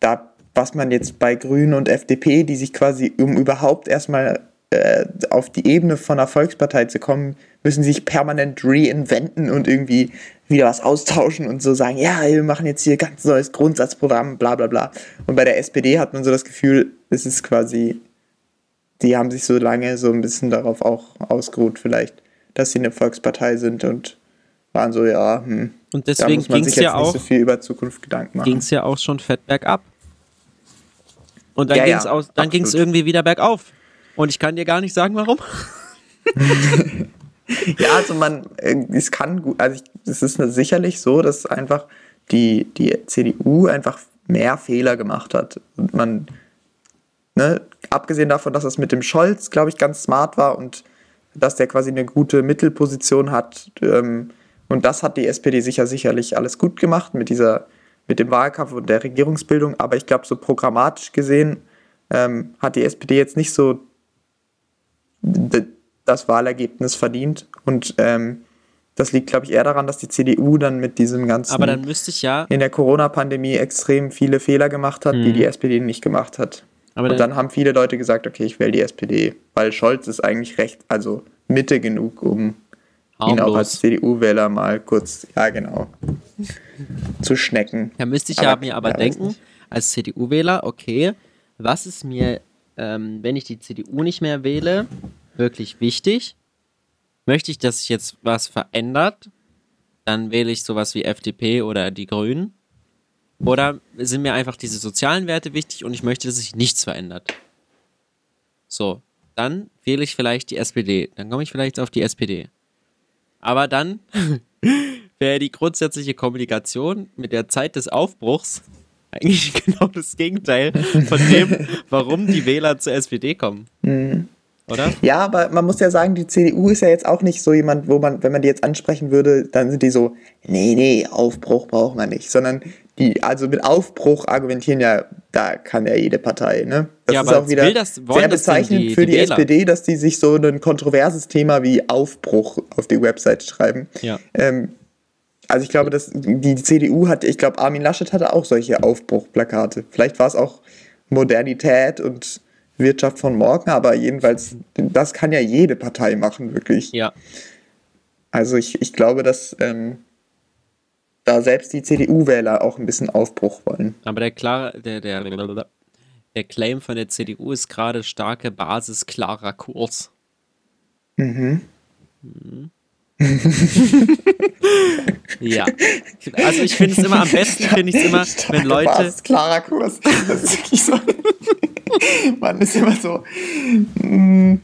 da, was man jetzt bei Grünen und FDP, die sich quasi, um überhaupt erstmal äh, auf die Ebene von einer Volkspartei zu kommen, müssen sich permanent reinventen und irgendwie wieder was austauschen und so sagen, ja, wir machen jetzt hier ganz neues Grundsatzprogramm, bla bla bla. Und bei der SPD hat man so das Gefühl, es ist quasi, die haben sich so lange so ein bisschen darauf auch ausgeruht vielleicht, dass sie eine Volkspartei sind und waren so, ja, hm, Und deswegen muss man ging sich es jetzt ja nicht auch so viel über Zukunft Gedanken machen. ging es ja auch schon fett bergab. Und dann Ja, ging ja, es dann absolut. irgendwie wieder bergauf. Und ich kann dir gar nicht sagen, warum. Ja, also man, äh, es kann gut, also ich, es ist sicherlich so, dass einfach die, die CDU einfach mehr Fehler gemacht hat. Und man, ne, abgesehen davon, dass es mit dem Scholz, glaube ich, ganz smart war und dass der quasi eine gute Mittelposition hat. Ähm, und das hat die SPD sicher sicherlich alles gut gemacht mit dieser, mit dem Wahlkampf und der Regierungsbildung. Aber ich glaube, so programmatisch gesehen ähm, hat die SPD jetzt nicht so das Wahlergebnis verdient. Und ähm, das liegt, glaube ich, eher daran, dass die CDU dann mit diesem ganzen Aber dann müsste ich ja in der Corona-Pandemie extrem viele Fehler gemacht hat, die Mhm. die SPD nicht gemacht hat. Aber und dann, haben viele Leute gesagt, okay, ich wähle die SPD, weil Scholz ist eigentlich recht, also Mitte genug, um Harmlos. ihn auch als CDU-Wähler mal kurz, ja genau, zu schnecken. Da müsste ich aber, ja mir aber ja, denken, als CDU-Wähler, okay, was ist mir, ähm, wenn ich die CDU nicht mehr wähle, wirklich wichtig? Möchte ich, dass sich jetzt was verändert? Dann wähle ich sowas wie FDP oder die Grünen. Oder sind mir einfach diese sozialen Werte wichtig und ich möchte, dass sich nichts verändert? So, dann wähle ich vielleicht die SPD. Dann komme ich vielleicht auf die SPD. Aber dann wäre die grundsätzliche Kommunikation mit der Zeit des Aufbruchs eigentlich genau das Gegenteil von dem, warum die Wähler zur SPD kommen. Mhm. Oder? Ja, aber man muss ja sagen, die CDU ist ja jetzt auch nicht so jemand, wo man, wenn man die jetzt ansprechen würde, dann sind die so, nee, nee, Aufbruch braucht man nicht, sondern die, also mit Aufbruch argumentieren ja, da kann ja jede Partei, ne? Das ja, ist auch wieder das, sehr bezeichnend die, für die, die SPD, dass die sich so ein kontroverses Thema wie Aufbruch auf die Website schreiben. Ja. Ähm, also ich glaube, dass die CDU hat, ich glaube, Armin Laschet hatte auch solche Aufbruchplakate. Vielleicht war es auch Modernität und Wirtschaft von morgen, aber jedenfalls, das kann ja jede Partei machen, wirklich. Ja. Also ich, ich glaube, dass ähm, da selbst die CDU-Wähler auch ein bisschen Aufbruch wollen. Aber der klare, der, der, der Claim von der CDU ist gerade starke Basis, klarer Kurs. Mhm. mhm. ja. Also ich finde es immer am besten, finde ich es immer, wenn Leute. Basis, klarer Kurs. Das ist wirklich so. Man ist immer so. Mm,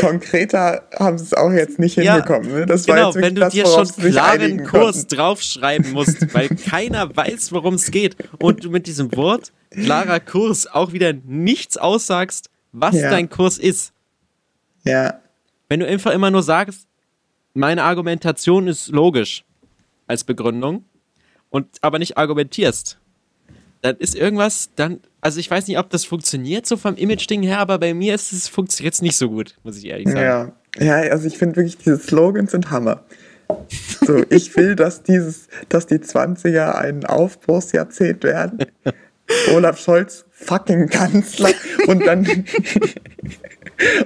konkreter haben sie es auch jetzt nicht ja, hinbekommen. Ne? Das genau, wenn du das, dir schon klaren Kurs konnten. draufschreiben musst, weil keiner weiß, worum es geht und du mit diesem Wort klarer Kurs auch wieder nichts aussagst, was ja. dein Kurs ist. Ja. Wenn du einfach immer nur sagst, meine Argumentation ist logisch als Begründung und aber nicht argumentierst, dann ist irgendwas, dann, also ich weiß nicht, ob das funktioniert so vom Image-Ding her, aber bei mir ist es funktioniert jetzt nicht so gut, muss ich ehrlich sagen. Ja, ja also ich finde wirklich, diese Slogans sind Hammer. So, ich will, dass dieses, dass die 20er ein Aufbruchsjahrzehnt werden. Olaf Scholz fucking Kanzler und dann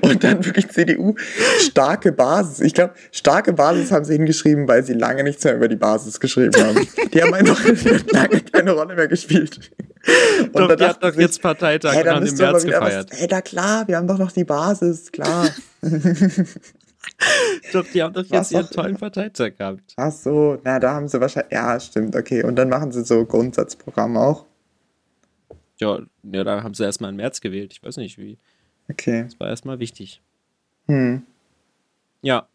und dann wirklich CDU starke Basis. Ich glaube, starke Basis haben sie hingeschrieben, weil sie lange nichts mehr über die Basis geschrieben haben. Die haben einfach lange keine Rolle mehr gespielt. Und doch, die hat doch jetzt Parteitag hey, haben im März gefeiert. Was, hey, da klar, wir haben doch noch die Basis, klar. doch, die haben doch jetzt ihren tollen Parteitag gehabt. Ach so, na, da haben sie wahrscheinlich, ja, stimmt, okay. Und dann machen sie so Grundsatzprogramm auch. Ja, ja, da haben sie erstmal im März gewählt. Ich weiß nicht, wie. Okay. Das war erstmal wichtig. Hm. Ja.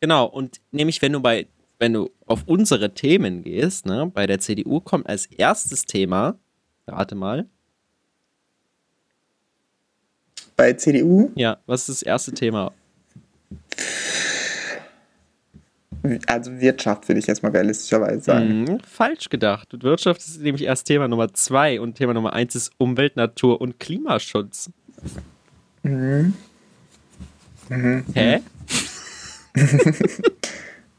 Genau. Und nämlich, wenn du bei, wenn du auf unsere Themen gehst, ne, bei der CDU kommt als erstes Thema, rate mal. Bei CDU? Ja, was ist das erste Thema? Also Wirtschaft würde ich jetzt mal realistischerweise sagen. Mhm, falsch gedacht. Wirtschaft ist nämlich erst Thema Nummer zwei und Thema Nummer eins ist Umwelt, Natur und Klimaschutz. Mhm. Mhm. Hä?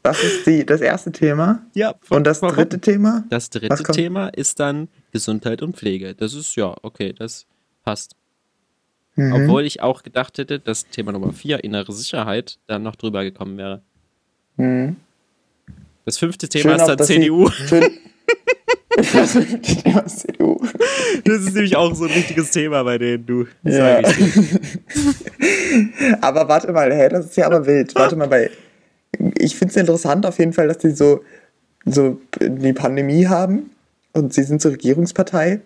das ist die, das erste Thema. Ja. Und das warum? dritte Thema? Das dritte Thema ist dann Gesundheit und Pflege. Das ist ja, okay, das passt. Mhm. Obwohl ich auch gedacht hätte, dass Thema Nummer vier, innere Sicherheit, dann noch drüber gekommen wäre. Mhm. Das fünfte Thema schön ist dann CDU. Das fünfte Thema ist CDU. Das ist nämlich auch so ein wichtiges Thema bei denen, du. Ja. aber warte mal, hey, das ist ja aber wild. Warte mal, bei. Ich finde es interessant auf jeden Fall, dass die so, so die Pandemie haben und sie sind zur Regierungspartei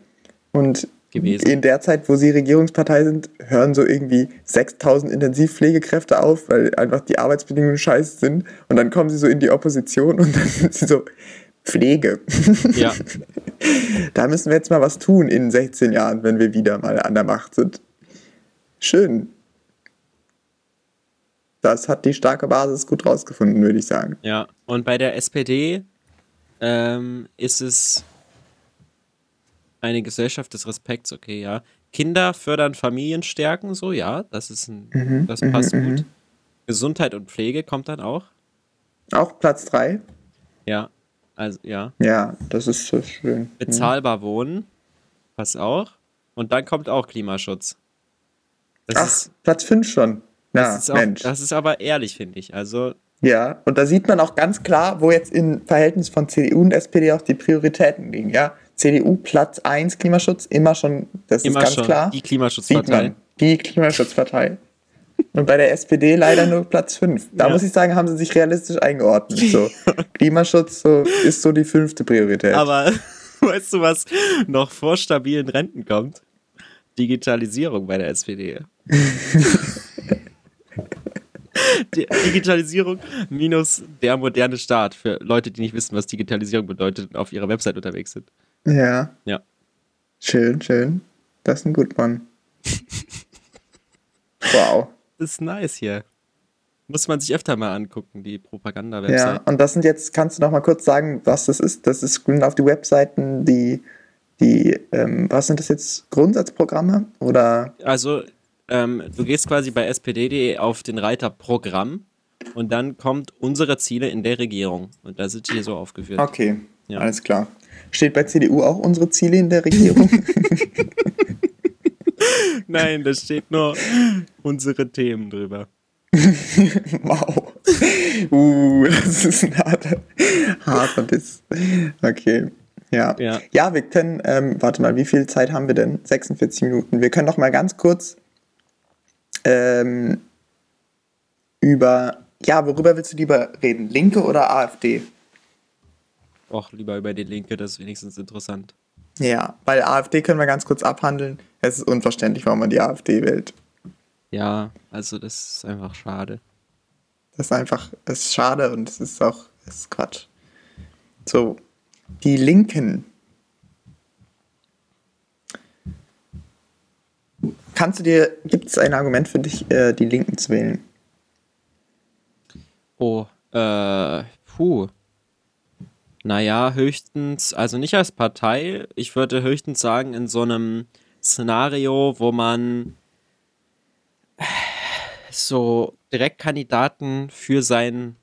und gewesen. In der Zeit, wo sie Regierungspartei sind, hören so irgendwie 6000 Intensivpflegekräfte auf, weil einfach die Arbeitsbedingungen scheiße sind. Und dann kommen sie so in die Opposition und dann sind sie so, Pflege. Ja. da müssen wir jetzt mal was tun in 16 Jahren, wenn wir wieder mal an der Macht sind. Schön. Das hat die starke Basis gut rausgefunden, würde ich sagen. Ja, und bei der SPD ähm, ist es eine Gesellschaft des Respekts, okay, ja. Kinder fördern Familien stärken, so, ja, das ist ein, mhm, das passt mhm, gut. Mhm. Gesundheit und Pflege kommt dann auch. Auch Platz 3? Ja, also ja. Ja, das ist so schön. Bezahlbar wohnen, passt auch. Und dann kommt auch Klimaschutz. Das Ach, ist, Platz 5 schon. Ja, das ist, Mensch. Auch, das ist aber ehrlich, finde ich. Also. Ja, und da sieht man auch ganz klar, wo jetzt im Verhältnis von CDU und SPD auch die Prioritäten liegen. Ja, CDU Platz 1 Klimaschutz, immer schon, das immer ist ganz schon. klar. Die Klimaschutzpartei. Die Klimaschutzpartei. Und bei der SPD leider nur Platz 5. Da ja. muss ich sagen, haben sie sich realistisch eingeordnet. So. Klimaschutz so, ist so die fünfte Priorität. Aber weißt du, was noch vor stabilen Renten kommt? Digitalisierung bei der SPD. Digitalisierung minus der moderne Staat für Leute, die nicht wissen, was Digitalisierung bedeutet und auf ihrer Website unterwegs sind. Ja. Ja. Schön, schön. Das ist ein gut Mann. wow. Das ist nice hier. Muss man sich öfter mal angucken, die Propaganda-Website. Ja, und das sind jetzt, kannst du noch mal kurz sagen, was das ist? Das ist auf die Webseiten, die, die ähm, was sind das jetzt, Grundsatzprogramme? Oder? Also, ähm, du gehst quasi bei spd.de auf den Reiter Programm und dann kommt unsere Ziele in der Regierung. Und da sind hier so aufgeführt. Okay, ja. alles klar. Steht bei CDU auch unsere Ziele in der Regierung? Nein, da steht nur unsere Themen drüber. wow. Uh, das ist ein harter, harter Biss. Okay. Ja. Ja, ja wir können, ähm, warte mal, wie viel Zeit haben wir denn? 46 Minuten. Wir können doch mal ganz kurz ähm, über, ja, worüber willst du lieber reden? Linke oder AfD? Och, lieber über die Linke, das ist wenigstens interessant. Ja, weil AfD können wir ganz kurz abhandeln. Es ist unverständlich, warum man die AfD wählt. Ja, also das ist einfach schade. Das ist einfach, es ist schade und es ist auch, es ist Quatsch. So, die Linken. Kannst du dir, gibt es ein Argument für dich, äh, die Linken zu wählen? Oh, äh, puh. Naja, höchstens, also nicht als Partei, ich würde höchstens sagen, in so einem Szenario, wo man so Direktkandidaten für seinen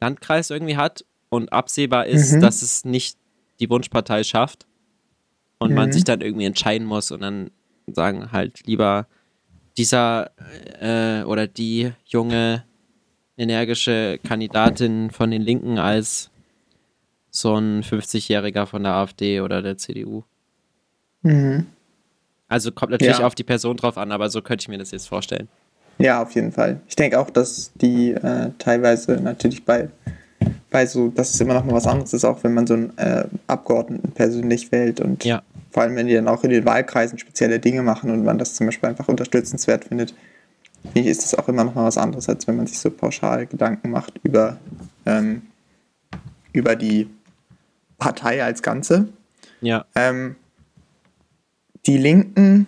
Landkreis irgendwie hat und absehbar ist, mhm. dass es nicht die Wunschpartei schafft und mhm. man sich dann irgendwie entscheiden muss und dann sagen halt lieber dieser äh, oder die junge energische Kandidatin von den Linken als so ein 50-Jähriger von der AfD oder der CDU. Mhm. Also kommt natürlich ja. auf die Person drauf an, aber so könnte ich mir das jetzt vorstellen. Ja, auf jeden Fall. Ich denke auch, dass die äh, teilweise natürlich bei, bei so, dass es immer noch mal was anderes ist, auch wenn man so einen äh, Abgeordneten persönlich wählt und ja. vor allem, wenn die dann auch in den Wahlkreisen spezielle Dinge machen und man das zum Beispiel einfach unterstützenswert findet, finde ich, ist das auch immer noch mal was anderes, als wenn man sich so pauschal Gedanken macht über, ähm, über die Partei als Ganze. Ja. Ähm, die Linken.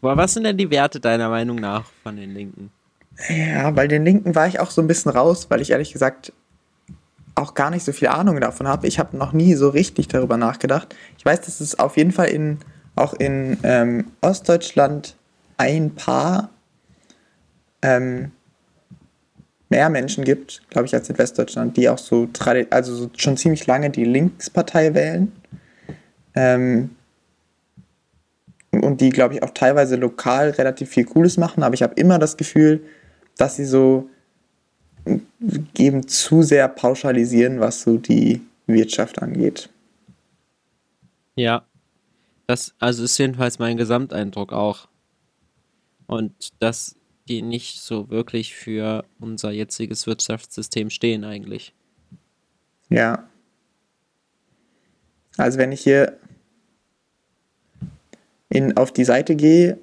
Aber was sind denn die Werte deiner Meinung nach von den Linken? Ja, bei den Linken war ich auch so ein bisschen raus, weil ich ehrlich gesagt auch gar nicht so viel Ahnung davon habe. Ich habe noch nie so richtig darüber nachgedacht. Ich weiß, dass es auf jeden Fall in, auch in ähm, Ostdeutschland ein paar ähm, mehr Menschen gibt, glaube ich, als in Westdeutschland, die auch so, also so schon ziemlich lange die Linkspartei wählen. Ähm, und die, glaube ich, auch teilweise lokal relativ viel Cooles machen, aber ich habe immer das Gefühl, dass sie so eben zu sehr pauschalisieren, was so die Wirtschaft angeht. Ja, das also ist jedenfalls mein Gesamteindruck auch. Und das die nicht so wirklich für unser jetziges Wirtschaftssystem stehen eigentlich. Ja. Also wenn ich hier in, auf die Seite gehe,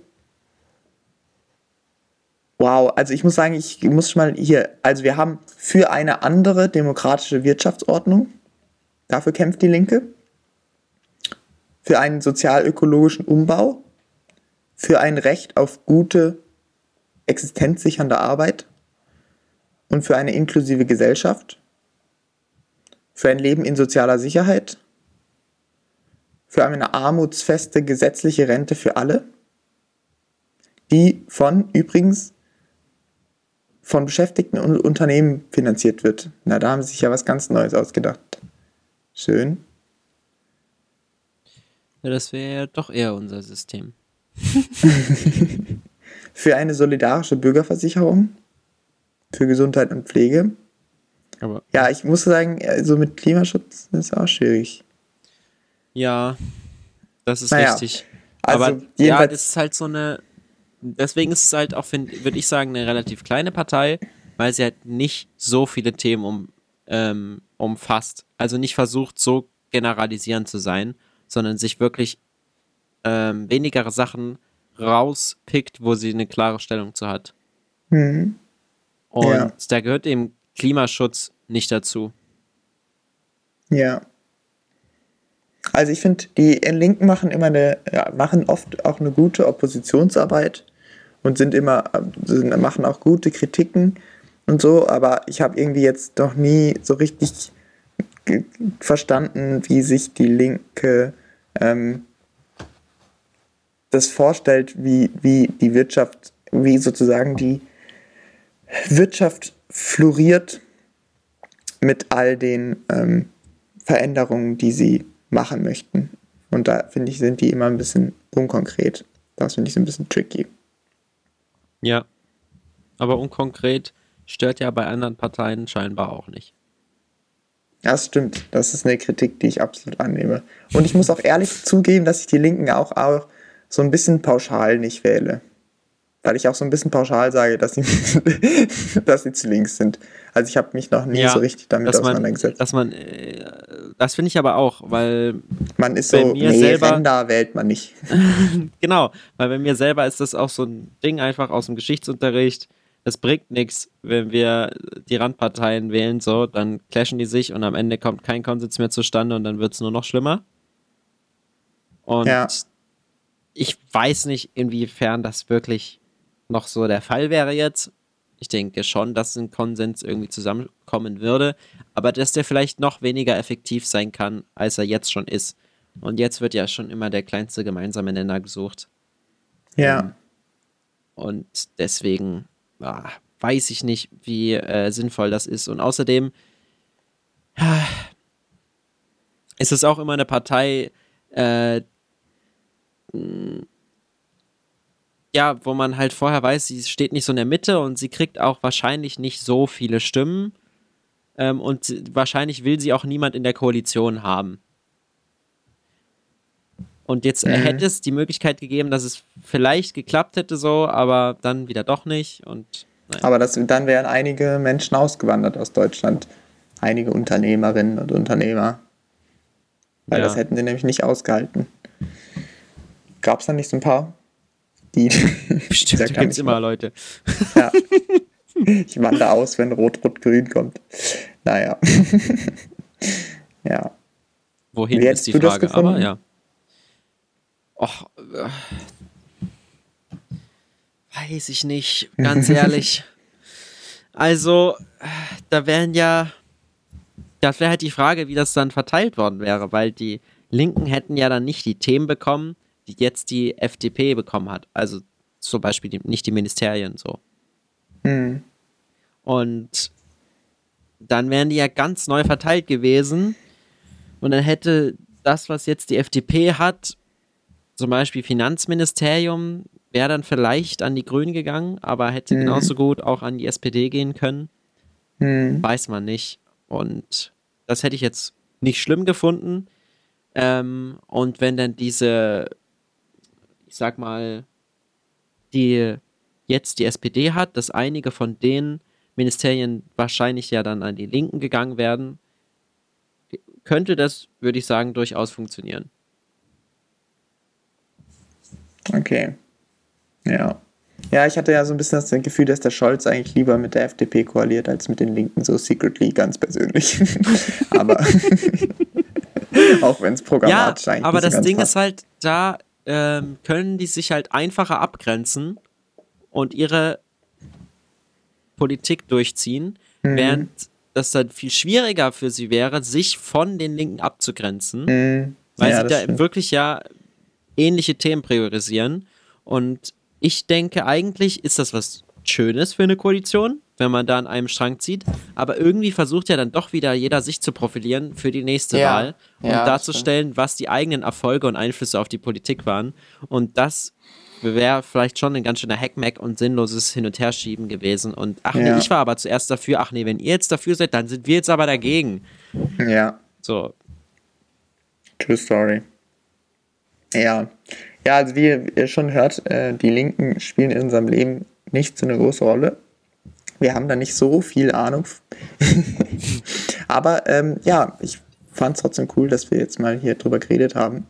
wow, also ich muss sagen, ich muss schon mal hier, also wir haben für eine andere demokratische Wirtschaftsordnung, dafür kämpft die Linke, für einen sozial-ökologischen Umbau, für ein Recht auf gute existenzsichernde Arbeit und für eine inklusive Gesellschaft, für ein Leben in sozialer Sicherheit, für eine armutsfeste gesetzliche Rente für alle, die von übrigens von Beschäftigten und Unternehmen finanziert wird. Na, da haben sie sich ja was ganz Neues ausgedacht. Schön. Ja, das wäre ja doch eher unser System. Für eine solidarische Bürgerversicherung? Für Gesundheit und Pflege? Aber ja, ich muss sagen, also mit Klimaschutz ist auch schwierig. Ja, das ist naja, richtig. Also Aber ja, das ist halt so eine. Deswegen ist es halt auch, würde ich sagen, eine relativ kleine Partei, weil sie halt nicht so viele Themen um, ähm, umfasst. Also nicht versucht, so generalisierend zu sein, sondern sich wirklich ähm, wenigere Sachen rauspickt, wo sie eine klare Stellung zu hat. Mhm. Und ja. da gehört eben Klimaschutz nicht dazu. Ja. Also ich finde, die Linken machen immer eine, ja, machen oft auch eine gute Oppositionsarbeit und sind immer, sind, machen auch gute Kritiken und so, aber ich habe irgendwie jetzt noch nie so richtig verstanden, wie sich die Linke ähm, das vorstellt, wie, wie die Wirtschaft, wie sozusagen die Wirtschaft floriert mit all den ähm, Veränderungen, die sie machen möchten. Und da finde ich, sind die immer ein bisschen unkonkret. Das finde ich so ein bisschen tricky. Ja. Aber unkonkret stört ja bei anderen Parteien scheinbar auch nicht. Das stimmt. Das ist eine Kritik, die ich absolut annehme. Und ich muss auch ehrlich zugeben, dass ich die Linken auch, auch so ein bisschen pauschal nicht wähle. Weil ich auch so ein bisschen pauschal sage, dass sie, dass sie zu links sind. Also ich habe mich noch nie ja, so richtig damit dass auseinandergesetzt. Man, dass man, äh, das finde ich aber auch, weil man ist so, mir nee, selber, Ränder wählt man nicht. genau, weil bei mir selber ist das auch so ein Ding einfach aus dem Geschichtsunterricht. Es bringt nichts, wenn wir die Randparteien wählen, so, dann clashen die sich und am Ende kommt kein Konsens mehr zustande und dann wird es nur noch schlimmer. Und ja. Ich weiß nicht, inwiefern das wirklich noch so der Fall wäre jetzt. Ich denke schon, dass ein Konsens irgendwie zusammenkommen würde, aber dass der vielleicht noch weniger effektiv sein kann, als er jetzt schon ist. Und jetzt wird ja schon immer der kleinste gemeinsame Nenner gesucht. Ja. Ähm, und deswegen ah, weiß ich nicht, wie äh, sinnvoll das ist. Und außerdem ah, ist es auch immer eine Partei, äh, ja, wo man halt vorher weiß, sie steht nicht so in der Mitte und sie kriegt auch wahrscheinlich nicht so viele Stimmen. Ähm, und wahrscheinlich will sie auch niemand in der Koalition haben. Und jetzt mhm. hätte es die Möglichkeit gegeben, dass es vielleicht geklappt hätte so, aber dann wieder doch nicht. Und, naja. Aber das, dann wären einige Menschen ausgewandert aus Deutschland. Einige Unternehmerinnen und Unternehmer. Weil ja. das hätten sie nämlich nicht ausgehalten. Gab es da nicht so ein paar? Die, Bestimmt, da gibt es immer Leute. Ja. Ich wandere aus, wenn Rot-Rot-Grün kommt. Naja. ja. Wohin Wie ist die Frage, aber ja. Och, äh, weiß ich nicht, ganz ehrlich. also, da wären ja, das wäre halt die Frage, wie das dann verteilt worden wäre, weil die Linken hätten ja dann nicht die Themen bekommen, jetzt die FDP bekommen hat. Also zum Beispiel die, nicht die Ministerien so. Mhm. Und dann wären die ja ganz neu verteilt gewesen. Und dann hätte das, was jetzt die FDP hat, zum Beispiel Finanzministerium, wäre dann vielleicht an die Grünen gegangen, aber hätte mhm. genauso gut auch an die SPD gehen können. Mhm. Weiß man nicht. Und das hätte ich jetzt nicht schlimm gefunden. Ähm, und wenn dann diese sag mal, die jetzt die SPD hat, dass einige von den Ministerien wahrscheinlich ja dann an die Linken gegangen werden, könnte das, würde ich sagen, durchaus funktionieren. Okay. Ja. Ja, ich hatte ja so ein bisschen das Gefühl, dass der Scholz eigentlich lieber mit der FDP koaliert als mit den Linken, so secretly, ganz persönlich. aber auch wenn es programmatisch ja, eigentlich aber das Ding passt. ist halt, da ähm, können die sich halt einfacher abgrenzen und ihre Politik durchziehen, mhm. während das dann viel schwieriger für sie wäre, sich von den Linken abzugrenzen, mhm. weil ja, sie da stimmt. wirklich ja ähnliche Themen priorisieren. Und ich denke, eigentlich ist das was Schönes für eine Koalition, wenn man da an einem Strang zieht. Aber irgendwie versucht ja dann doch wieder jeder sich zu profilieren für die nächste Ja. Wahl, um Ja, darzustellen, was die eigenen Erfolge und Einflüsse auf die Politik waren. Und das wäre vielleicht schon ein ganz schöner Hackmack und sinnloses Hin- und Herschieben gewesen. Und ach nee, Ja. ich war aber zuerst dafür. Ach nee, wenn ihr jetzt dafür seid, dann sind wir jetzt aber dagegen. Ja, So, true story. Ja. Ja, also wie ihr schon hört, äh, die Linken spielen in unserem Leben nicht so eine große Rolle. Wir haben da nicht so viel Ahnung. Aber ähm, ja, ich fand es trotzdem cool, dass wir jetzt mal hier drüber geredet haben.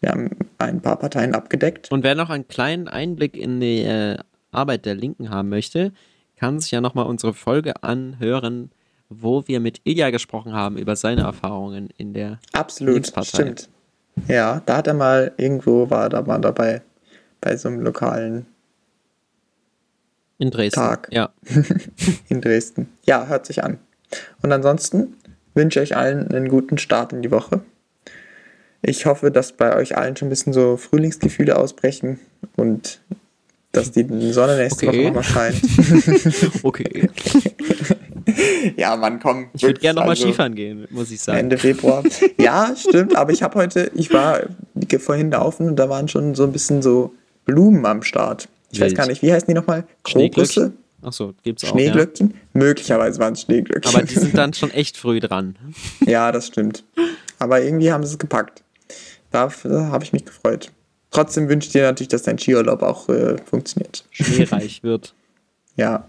Wir haben ein paar Parteien abgedeckt. Und wer noch einen kleinen Einblick in die äh, Arbeit der Linken haben möchte, kann sich ja nochmal unsere Folge anhören, wo wir mit Ilja gesprochen haben über seine Erfahrungen in der Absolut, Linkspartei. stimmt. Ja, da hat er mal irgendwo war da mal dabei bei so einem lokalen in Dresden. Tag. Ja. in Dresden. Ja, hört sich an. Und ansonsten wünsche ich euch allen einen guten Start in die Woche. Ich hoffe, dass bei euch allen schon ein bisschen so Frühlingsgefühle ausbrechen und dass die Sonne nächste Okay. Woche nochmal scheint. Okay. ja, Mann, komm. Ich würde gerne nochmal also Skifahren gehen, muss ich sagen. Ende Februar. ja, stimmt, aber ich habe heute, ich war vorhin laufen und da waren schon so ein bisschen so Blumen am Start. Ich weiß gar nicht, wie heißen die nochmal? Krokusse? Achso, gibt's auch. Ja. Schneeglöckchen? Möglicherweise waren es Schneeglöckchen. Aber die sind dann schon echt früh dran. Ja, das stimmt. Aber irgendwie haben sie es gepackt. Dafür habe ich mich gefreut. Trotzdem wünsche ich dir natürlich, dass dein Skiurlaub auch äh, funktioniert. Schneereich wird. Ja.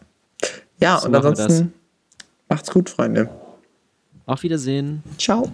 Ja, So und ansonsten macht's gut, Freunde. Auf Wiedersehen. Ciao.